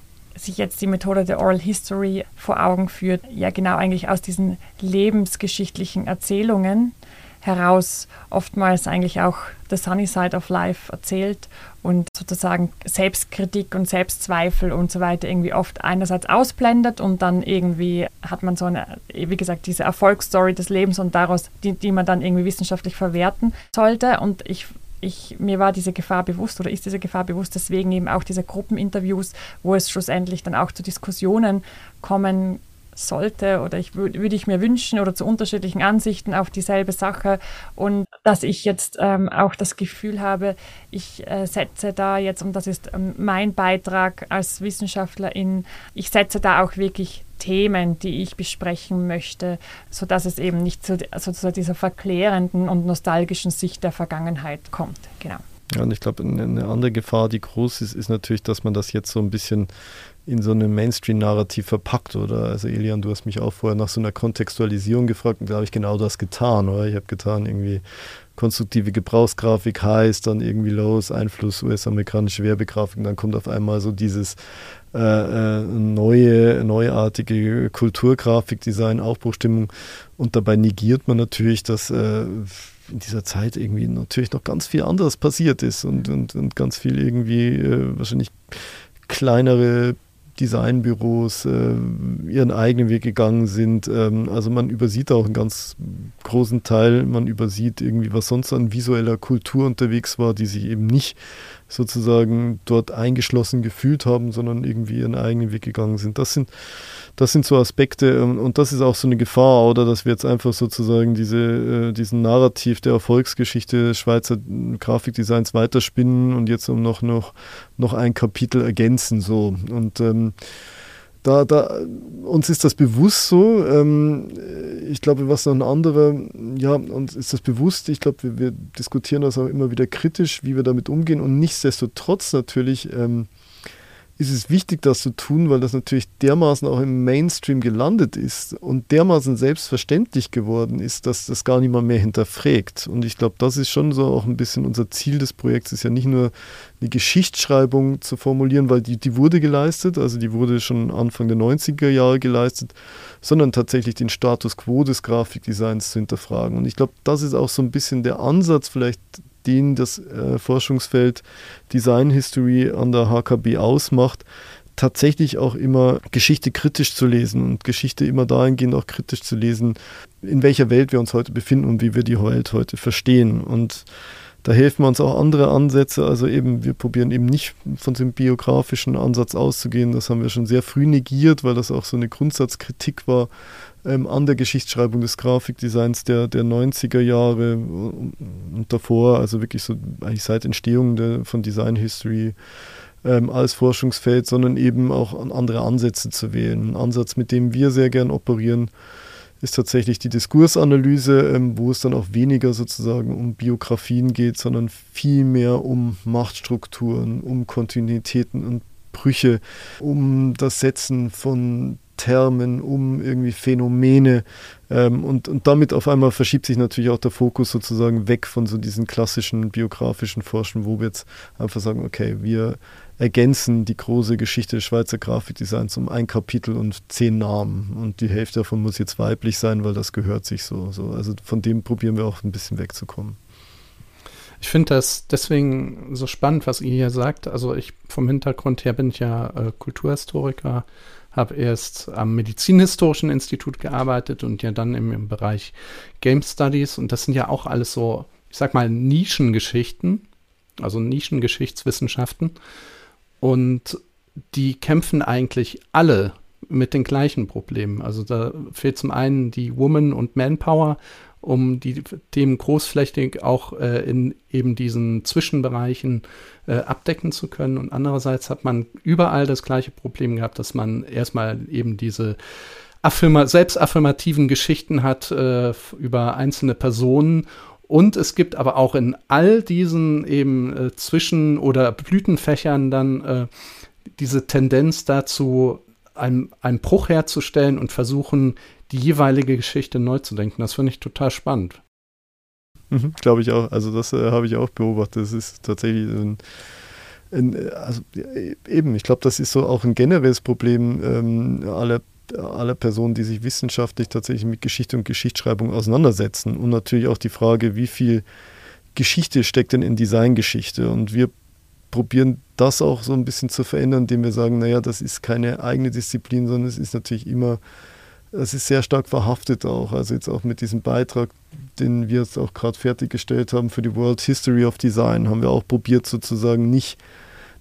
sich jetzt die Methode der Oral History vor Augen führt, ja genau eigentlich aus diesen lebensgeschichtlichen Erzählungen heraus oftmals eigentlich auch the sunny side of life erzählt und sozusagen Selbstkritik und Selbstzweifel und so weiter irgendwie oft einerseits ausblendet und dann irgendwie hat man so eine, wie gesagt, diese Erfolgsstory des Lebens und daraus, die, die man dann irgendwie wissenschaftlich verwerten sollte. Und ich ich, mir war diese Gefahr bewusst oder ist diese Gefahr bewusst, deswegen eben auch diese Gruppeninterviews, wo es schlussendlich dann auch zu Diskussionen kommen sollte oder ich würde ich mir wünschen oder zu unterschiedlichen Ansichten auf dieselbe Sache. Und dass ich jetzt ähm, auch das Gefühl habe, ich äh, setze da jetzt, und das ist ähm, mein Beitrag als Wissenschaftlerin, ich setze da auch wirklich Themen, die ich besprechen möchte, sodass es eben nicht zu, also zu dieser verklärenden und nostalgischen Sicht der Vergangenheit kommt. Genau. Ja, und ich glaube, eine andere Gefahr, die groß ist, ist natürlich, dass man das jetzt so ein bisschen in so einem Mainstream-Narrativ verpackt, oder? Also Elian, du hast mich auch vorher nach so einer Kontextualisierung gefragt und da habe ich genau das getan, oder? Ich habe getan, irgendwie konstruktive Gebrauchsgrafik heißt, dann irgendwie los, Einfluss US-amerikanische Werbegrafik, dann kommt auf einmal so dieses äh, äh, neue, neuartige Kulturgrafikdesign, Aufbruchstimmung und dabei negiert man natürlich, dass äh, in dieser Zeit irgendwie natürlich noch ganz viel anderes passiert ist und, und, und ganz viel irgendwie äh, wahrscheinlich kleinere Designbüros äh, ihren eigenen Weg gegangen sind. Ähm, also man übersieht auch einen ganz großen Teil, man übersieht irgendwie, was sonst an visueller Kultur unterwegs war, die sich eben nicht sozusagen dort eingeschlossen gefühlt haben, sondern irgendwie ihren eigenen Weg gegangen sind. Das sind, das sind so Aspekte ähm, und das ist auch so eine Gefahr, oder dass wir jetzt einfach sozusagen diese, äh, diesen Narrativ der Erfolgsgeschichte Schweizer Grafikdesigns weiterspinnen und jetzt um noch, noch, noch ein Kapitel ergänzen. So. Und ähm, da, da, uns ist das bewusst so. Ähm, ich glaube, was noch ein anderer, ja, uns ist das bewusst. Ich glaube, wir, wir, diskutieren das auch immer wieder kritisch, wie wir damit umgehen. Und nichtsdestotrotz natürlich ähm, ist es wichtig, das zu tun, weil das natürlich dermaßen auch im Mainstream gelandet ist und dermaßen selbstverständlich geworden ist, dass das gar niemand mehr hinterfragt. Und ich glaube, das ist schon so auch ein bisschen unser Ziel des Projekts, ist ja nicht nur eine Geschichtsschreibung zu formulieren, weil die, die wurde geleistet, also die wurde schon Anfang der 90er Jahre geleistet, sondern tatsächlich den Status quo des Grafikdesigns zu hinterfragen. Und ich glaube, das ist auch so ein bisschen der Ansatz vielleicht den das äh, Forschungsfeld Design History an der HKB ausmacht, tatsächlich auch immer Geschichte kritisch zu lesen und Geschichte immer dahingehend auch kritisch zu lesen, in welcher Welt wir uns heute befinden und wie wir die Welt heute verstehen. Und da helfen uns auch andere Ansätze. Also eben, wir probieren eben nicht von dem biografischen Ansatz auszugehen. Das haben wir schon sehr früh negiert, weil das auch so eine Grundsatzkritik war ähm, an der Geschichtsschreibung des Grafikdesigns der, der 90er Jahre und davor, also wirklich so eigentlich seit Entstehung der, von Design History ähm, als Forschungsfeld, sondern eben auch an andere Ansätze zu wählen. Ein Ansatz, mit dem wir sehr gern operieren, ist tatsächlich die Diskursanalyse, ähm, wo es dann auch weniger sozusagen um Biografien geht, sondern viel mehr um Machtstrukturen, um Kontinuitäten und Brüche, um das Setzen von Termen, um irgendwie Phänomene. Ähm, und, und damit auf einmal verschiebt sich natürlich auch der Fokus sozusagen weg von so diesen klassischen biografischen Forschen, wo wir jetzt einfach sagen, okay, wir ergänzen die große Geschichte des Schweizer Grafikdesigns um ein Kapitel und zehn Namen. Und die Hälfte davon muss jetzt weiblich sein, weil das gehört sich so. so. Also von dem probieren wir auch ein bisschen wegzukommen. Ich finde das deswegen so spannend, was ihr hier sagt. Also ich vom Hintergrund her bin ich ja äh, Kulturhistoriker, habe erst am Medizinhistorischen Institut gearbeitet und ja dann im, im Bereich Game Studies. Und das sind ja auch alles so, ich sag mal, Nischengeschichten, also Nischengeschichtswissenschaften. Und die kämpfen eigentlich alle mit den gleichen Problemen. Also da fehlt zum einen die Woman- und Manpower um die Themen großflächig auch äh, in eben diesen Zwischenbereichen äh, abdecken zu können. Und andererseits hat man überall das gleiche Problem gehabt, dass man erstmal eben diese affirma selbstaffirmativen Geschichten hat äh, über einzelne Personen. Und es gibt aber auch in all diesen eben äh, Zwischen- oder Blütenfächern dann äh, diese Tendenz dazu, einen, einen Bruch herzustellen und versuchen, die jeweilige Geschichte neu zu denken. Das finde ich total spannend. Mhm, Glaube ich auch. Also das äh, habe ich auch beobachtet. Das ist tatsächlich ein, ein also eben, ich glaube, das ist so auch ein generelles Problem ähm, aller aller Personen, die sich wissenschaftlich tatsächlich mit Geschichte und Geschichtsschreibung auseinandersetzen. Und natürlich auch die Frage, wie viel Geschichte steckt denn in Designgeschichte? Und wir probieren das auch so ein bisschen zu verändern, indem wir sagen, naja, das ist keine eigene Disziplin, sondern es ist natürlich immer es ist sehr stark verhaftet auch. Also jetzt auch mit diesem Beitrag, den wir jetzt auch gerade fertiggestellt haben für die World History of Design, haben wir auch probiert sozusagen nicht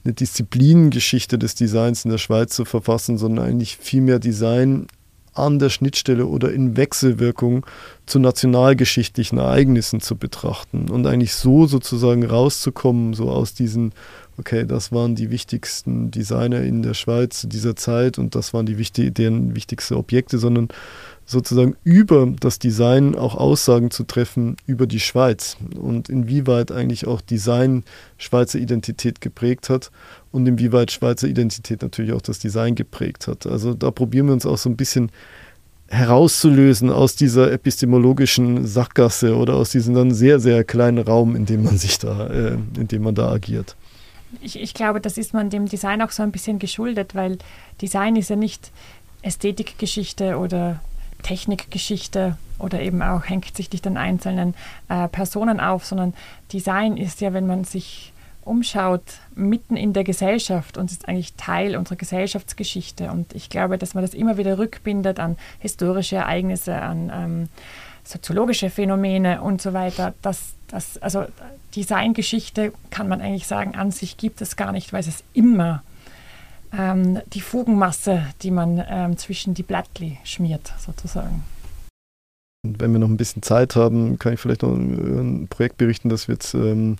eine Disziplinengeschichte des Designs in der Schweiz zu verfassen, sondern eigentlich vielmehr Design an der Schnittstelle oder in Wechselwirkung zu nationalgeschichtlichen Ereignissen zu betrachten und eigentlich so sozusagen rauszukommen, so aus diesen okay, das waren die wichtigsten Designer in der Schweiz dieser Zeit und das waren die wichtig, deren wichtigsten Objekte, sondern sozusagen über das Design auch Aussagen zu treffen über die Schweiz und inwieweit eigentlich auch Design Schweizer Identität geprägt hat und inwieweit Schweizer Identität natürlich auch das Design geprägt hat. Also da probieren wir uns auch so ein bisschen herauszulösen aus dieser epistemologischen Sackgasse oder aus diesem dann sehr, sehr kleinen Raum, in dem man sich da, äh, in dem man da agiert ich, ich glaube, das ist man dem Design auch so ein bisschen geschuldet, weil Design ist ja nicht Ästhetikgeschichte oder Technikgeschichte oder eben auch hängt sich nicht an einzelnen äh, Personen auf, sondern Design ist ja, wenn man sich umschaut, mitten in der Gesellschaft und ist eigentlich Teil unserer Gesellschaftsgeschichte. Und ich glaube, dass man das immer wieder rückbindet an historische Ereignisse, an ähm, soziologische Phänomene und so weiter. Das, das, also Designgeschichte kann man eigentlich sagen, an sich gibt es gar nicht, weil es immer ähm, die Fugenmasse, die man ähm, zwischen die Blattli schmiert, sozusagen. Und wenn wir noch ein bisschen Zeit haben, kann ich vielleicht noch ein Projekt berichten, das wir jetzt ähm,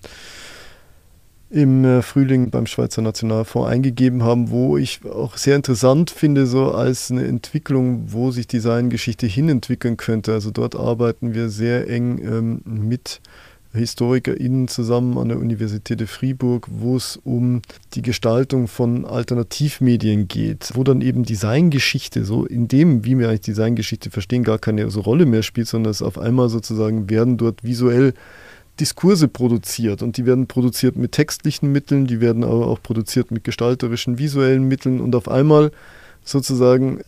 im äh, Frühling beim Schweizer Nationalfonds eingegeben haben, wo ich auch sehr interessant finde, so als eine Entwicklung, wo sich Designgeschichte hinentwickeln könnte. Also dort arbeiten wir sehr eng ähm, mit HistorikerInnen zusammen an der Universität de Fribourg, wo es um die Gestaltung von Alternativmedien geht, wo dann eben Designgeschichte, so in dem, wie wir eigentlich Designgeschichte verstehen, gar keine so Rolle mehr spielt, sondern es auf einmal sozusagen werden dort visuell Diskurse produziert und die werden produziert mit textlichen Mitteln, die werden aber auch produziert mit gestalterischen, visuellen Mitteln und auf einmal sozusagen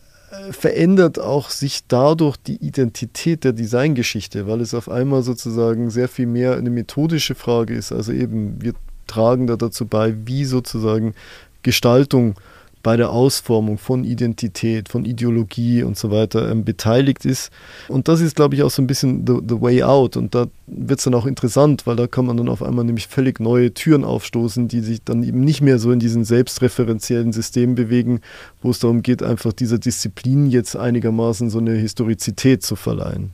verändert auch sich dadurch die Identität der Designgeschichte, weil es auf einmal sozusagen sehr viel mehr eine methodische Frage ist. Also eben, wir tragen da dazu bei, wie sozusagen Gestaltung bei der Ausformung von Identität, von Ideologie und so weiter ähm, beteiligt ist. Und das ist, glaube ich, auch so ein bisschen the, the way out. Und da wird es dann auch interessant, weil da kann man dann auf einmal nämlich völlig neue Türen aufstoßen, die sich dann eben nicht mehr so in diesen selbstreferenziellen Systemen bewegen, wo es darum geht, einfach dieser Disziplin jetzt einigermaßen so eine Historizität zu verleihen.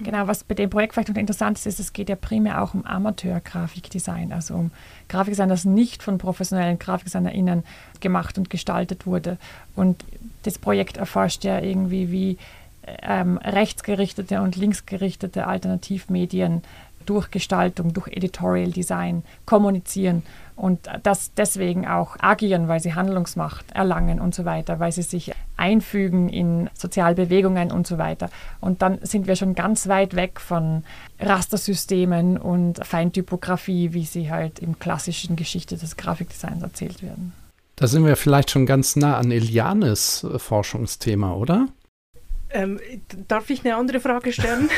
Genau, was bei dem Projekt vielleicht noch interessant ist, ist, es geht ja primär auch um Amateur-Grafikdesign, also um Grafikdesign, das nicht von professionellen GrafikdesignerInnen gemacht und gestaltet wurde. Und das Projekt erforscht ja irgendwie, wie ähm, rechtsgerichtete und linksgerichtete Alternativmedien durch Gestaltung, durch Editorial Design kommunizieren und das deswegen auch agieren, weil sie Handlungsmacht erlangen und so weiter, weil sie sich einfügen in Sozialbewegungen und so weiter. Und dann sind wir schon ganz weit weg von Rastersystemen und Feintypografie, wie sie halt im klassischen Geschichte des Grafikdesigns erzählt werden. Da sind wir vielleicht schon ganz nah an Elianes Forschungsthema, oder? Ähm, darf ich eine andere Frage stellen?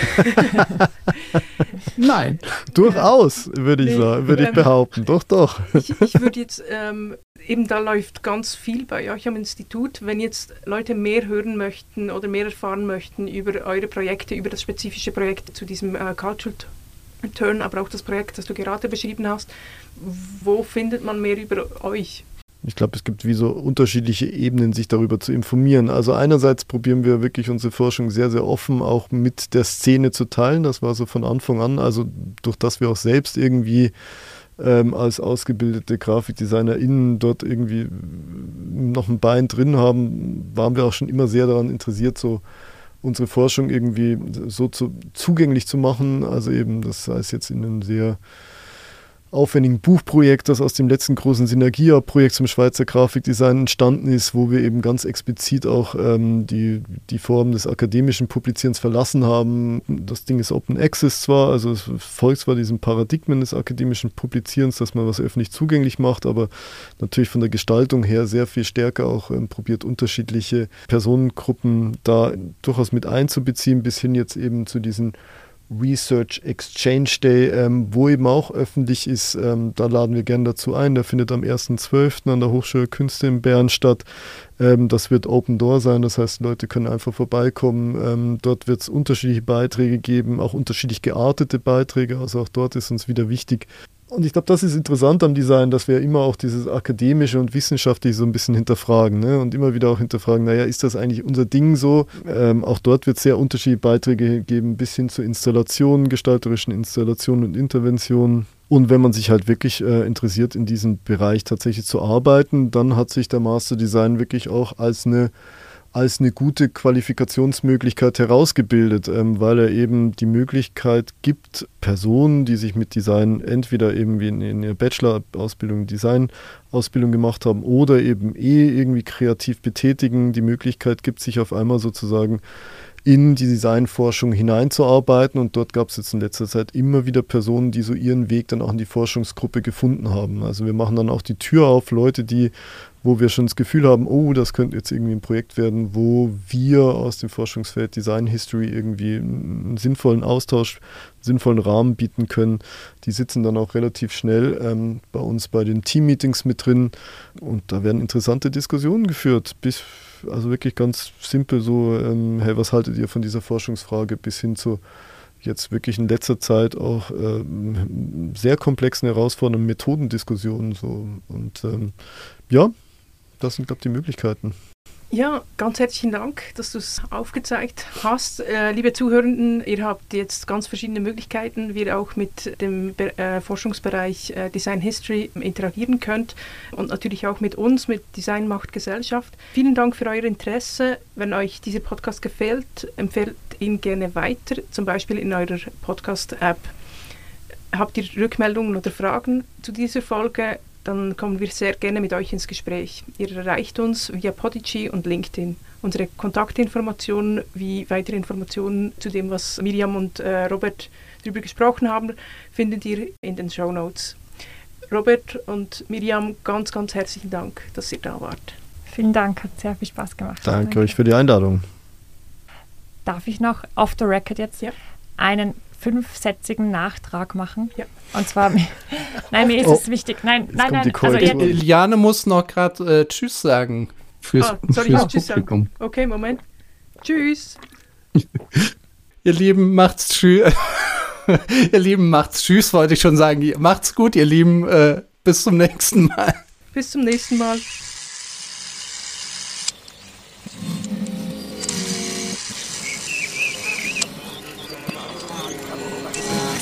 Nein. Durchaus, würde ich nee, sagen, würde ähm, ich behaupten. Doch, doch. Ich, ich würde jetzt, ähm, eben da läuft ganz viel bei euch am Institut. Wenn jetzt Leute mehr hören möchten oder mehr erfahren möchten über eure Projekte, über das spezifische Projekt zu diesem äh, Cultural Turn, aber auch das Projekt, das du gerade beschrieben hast, wo findet man mehr über euch? Ich glaube, es gibt wie so unterschiedliche Ebenen, sich darüber zu informieren. Also einerseits probieren wir wirklich unsere Forschung sehr, sehr offen auch mit der Szene zu teilen. Das war so von Anfang an. Also durch das wir auch selbst irgendwie ähm, als ausgebildete GrafikdesignerInnen dort irgendwie noch ein Bein drin haben, waren wir auch schon immer sehr daran interessiert, so unsere Forschung irgendwie so zu, zugänglich zu machen. Also eben, das heißt jetzt in einem sehr aufwendigen Buchprojekt, das aus dem letzten großen Synergia-Projekt zum Schweizer Grafikdesign entstanden ist, wo wir eben ganz explizit auch ähm, die, die Form des akademischen Publizierens verlassen haben. Das Ding ist Open Access zwar, also es folgt zwar diesen Paradigmen des akademischen Publizierens, dass man was öffentlich zugänglich macht, aber natürlich von der Gestaltung her sehr viel stärker auch ähm, probiert, unterschiedliche Personengruppen da durchaus mit einzubeziehen, bis hin jetzt eben zu diesen Research Exchange Day, ähm, wo eben auch öffentlich ist. Ähm, da laden wir gerne dazu ein. Der findet am 1.12. an der Hochschule Künste in Bern statt. Ähm, das wird Open Door sein, das heißt, Leute können einfach vorbeikommen. Ähm, dort wird es unterschiedliche Beiträge geben, auch unterschiedlich geartete Beiträge. Also auch dort ist uns wieder wichtig, und ich glaube, das ist interessant am Design, dass wir immer auch dieses akademische und wissenschaftliche so ein bisschen hinterfragen ne? und immer wieder auch hinterfragen, naja, ist das eigentlich unser Ding so? Ähm, auch dort wird es sehr unterschiedliche Beiträge geben, bis hin zu Installationen, gestalterischen Installationen und Interventionen. Und wenn man sich halt wirklich äh, interessiert, in diesem Bereich tatsächlich zu arbeiten, dann hat sich der Master Design wirklich auch als eine als eine gute Qualifikationsmöglichkeit herausgebildet, ähm, weil er eben die Möglichkeit gibt, Personen, die sich mit Design entweder eben wie in, in ihrer Bachelor-Ausbildung, Design-Ausbildung gemacht haben oder eben eh irgendwie kreativ betätigen, die Möglichkeit gibt, sich auf einmal sozusagen in die Designforschung hineinzuarbeiten. Und dort gab es jetzt in letzter Zeit immer wieder Personen, die so ihren Weg dann auch in die Forschungsgruppe gefunden haben. Also wir machen dann auch die Tür auf, Leute, die wo wir schon das Gefühl haben, oh, das könnte jetzt irgendwie ein Projekt werden, wo wir aus dem Forschungsfeld Design History irgendwie einen sinnvollen Austausch, einen sinnvollen Rahmen bieten können. Die sitzen dann auch relativ schnell ähm, bei uns bei den Team-Meetings mit drin und da werden interessante Diskussionen geführt, bis also wirklich ganz simpel so, ähm, hey, was haltet ihr von dieser Forschungsfrage bis hin zu jetzt wirklich in letzter Zeit auch ähm, sehr komplexen, herausfordernden Methodendiskussionen. So. Und ähm, ja, das sind, glaube ich, die Möglichkeiten. Ja, ganz herzlichen Dank, dass du es aufgezeigt hast. Äh, liebe Zuhörenden, ihr habt jetzt ganz verschiedene Möglichkeiten, wie ihr auch mit dem Be äh, Forschungsbereich äh, Design History interagieren könnt und natürlich auch mit uns, mit Design macht Gesellschaft. Vielen Dank für euer Interesse. Wenn euch dieser Podcast gefällt, empfehlt ihn gerne weiter, zum Beispiel in eurer Podcast-App. Habt ihr Rückmeldungen oder Fragen zu dieser Folge? Dann kommen wir sehr gerne mit euch ins Gespräch. Ihr erreicht uns via Podigy und LinkedIn. Unsere Kontaktinformationen wie weitere Informationen zu dem, was Miriam und äh, Robert darüber gesprochen haben, findet ihr in den Show Notes. Robert und Miriam, ganz, ganz herzlichen Dank, dass ihr da wart. Vielen Dank, hat sehr viel Spaß gemacht. Danke, Danke. euch für die Einladung. Darf ich noch off the record jetzt ja. einen fünfsätzigen Nachtrag machen. Ja. Und zwar, nein, mir ist oh. es wichtig. Nein, nein, nein. Also, Liane muss noch gerade äh, Tschüss sagen. Fürs, ah, soll fürs ich Tschüss sagen? Okay, Moment. Tschüss. ihr Lieben, macht's Tschüss. ihr Lieben, macht's Tschüss, wollte ich schon sagen. Macht's gut, ihr Lieben. Äh, bis zum nächsten Mal. Bis zum nächsten Mal.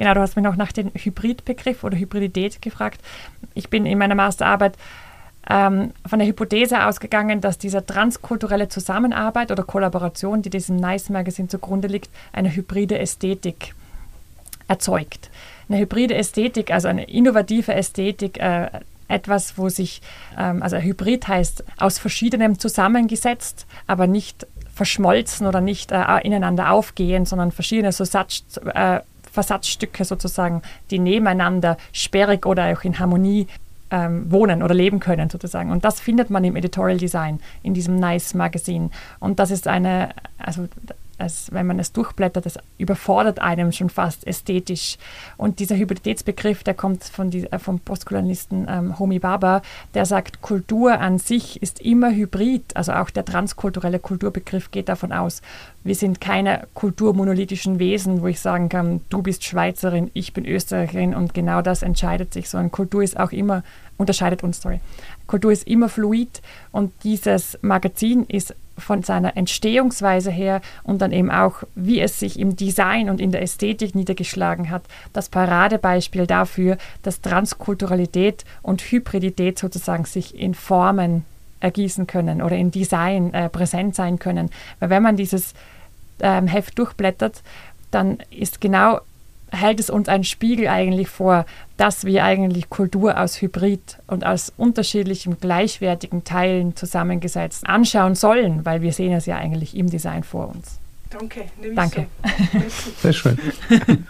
Genau, du hast mich noch nach dem Hybridbegriff oder Hybridität gefragt. Ich bin in meiner Masterarbeit ähm, von der Hypothese ausgegangen, dass diese transkulturelle Zusammenarbeit oder Kollaboration, die diesem Nice Magazine zugrunde liegt, eine hybride Ästhetik erzeugt. Eine hybride Ästhetik, also eine innovative Ästhetik, äh, etwas, wo sich, ähm, also Hybrid heißt aus verschiedenem zusammengesetzt, aber nicht verschmolzen oder nicht äh, ineinander aufgehen, sondern verschiedene so Satz, äh, Versatzstücke sozusagen, die nebeneinander sperrig oder auch in Harmonie ähm, wohnen oder leben können sozusagen. Und das findet man im Editorial Design, in diesem Nice Magazine. Und das ist eine, also als wenn man es durchblättert, das überfordert einem schon fast ästhetisch. Und dieser Hybriditätsbegriff, der kommt von die, äh, vom Postkolonialisten ähm, Homi Baba, der sagt, Kultur an sich ist immer hybrid. Also auch der transkulturelle Kulturbegriff geht davon aus, wir sind keine kulturmonolithischen Wesen, wo ich sagen kann, du bist Schweizerin, ich bin Österreicherin und genau das entscheidet sich, sondern Kultur ist auch immer, unterscheidet uns, sorry. Kultur ist immer fluid und dieses Magazin ist von seiner Entstehungsweise her und dann eben auch, wie es sich im Design und in der Ästhetik niedergeschlagen hat, das Paradebeispiel dafür, dass Transkulturalität und Hybridität sozusagen sich in Formen ergießen können oder in Design äh, präsent sein können. Weil wenn man dieses ähm, Heft durchblättert, dann ist genau hält es uns einen Spiegel eigentlich vor, dass wir eigentlich Kultur aus Hybrid und aus unterschiedlichen gleichwertigen Teilen zusammengesetzt anschauen sollen, weil wir sehen es ja eigentlich im Design vor uns. Danke. Danke. So. Sehr schön.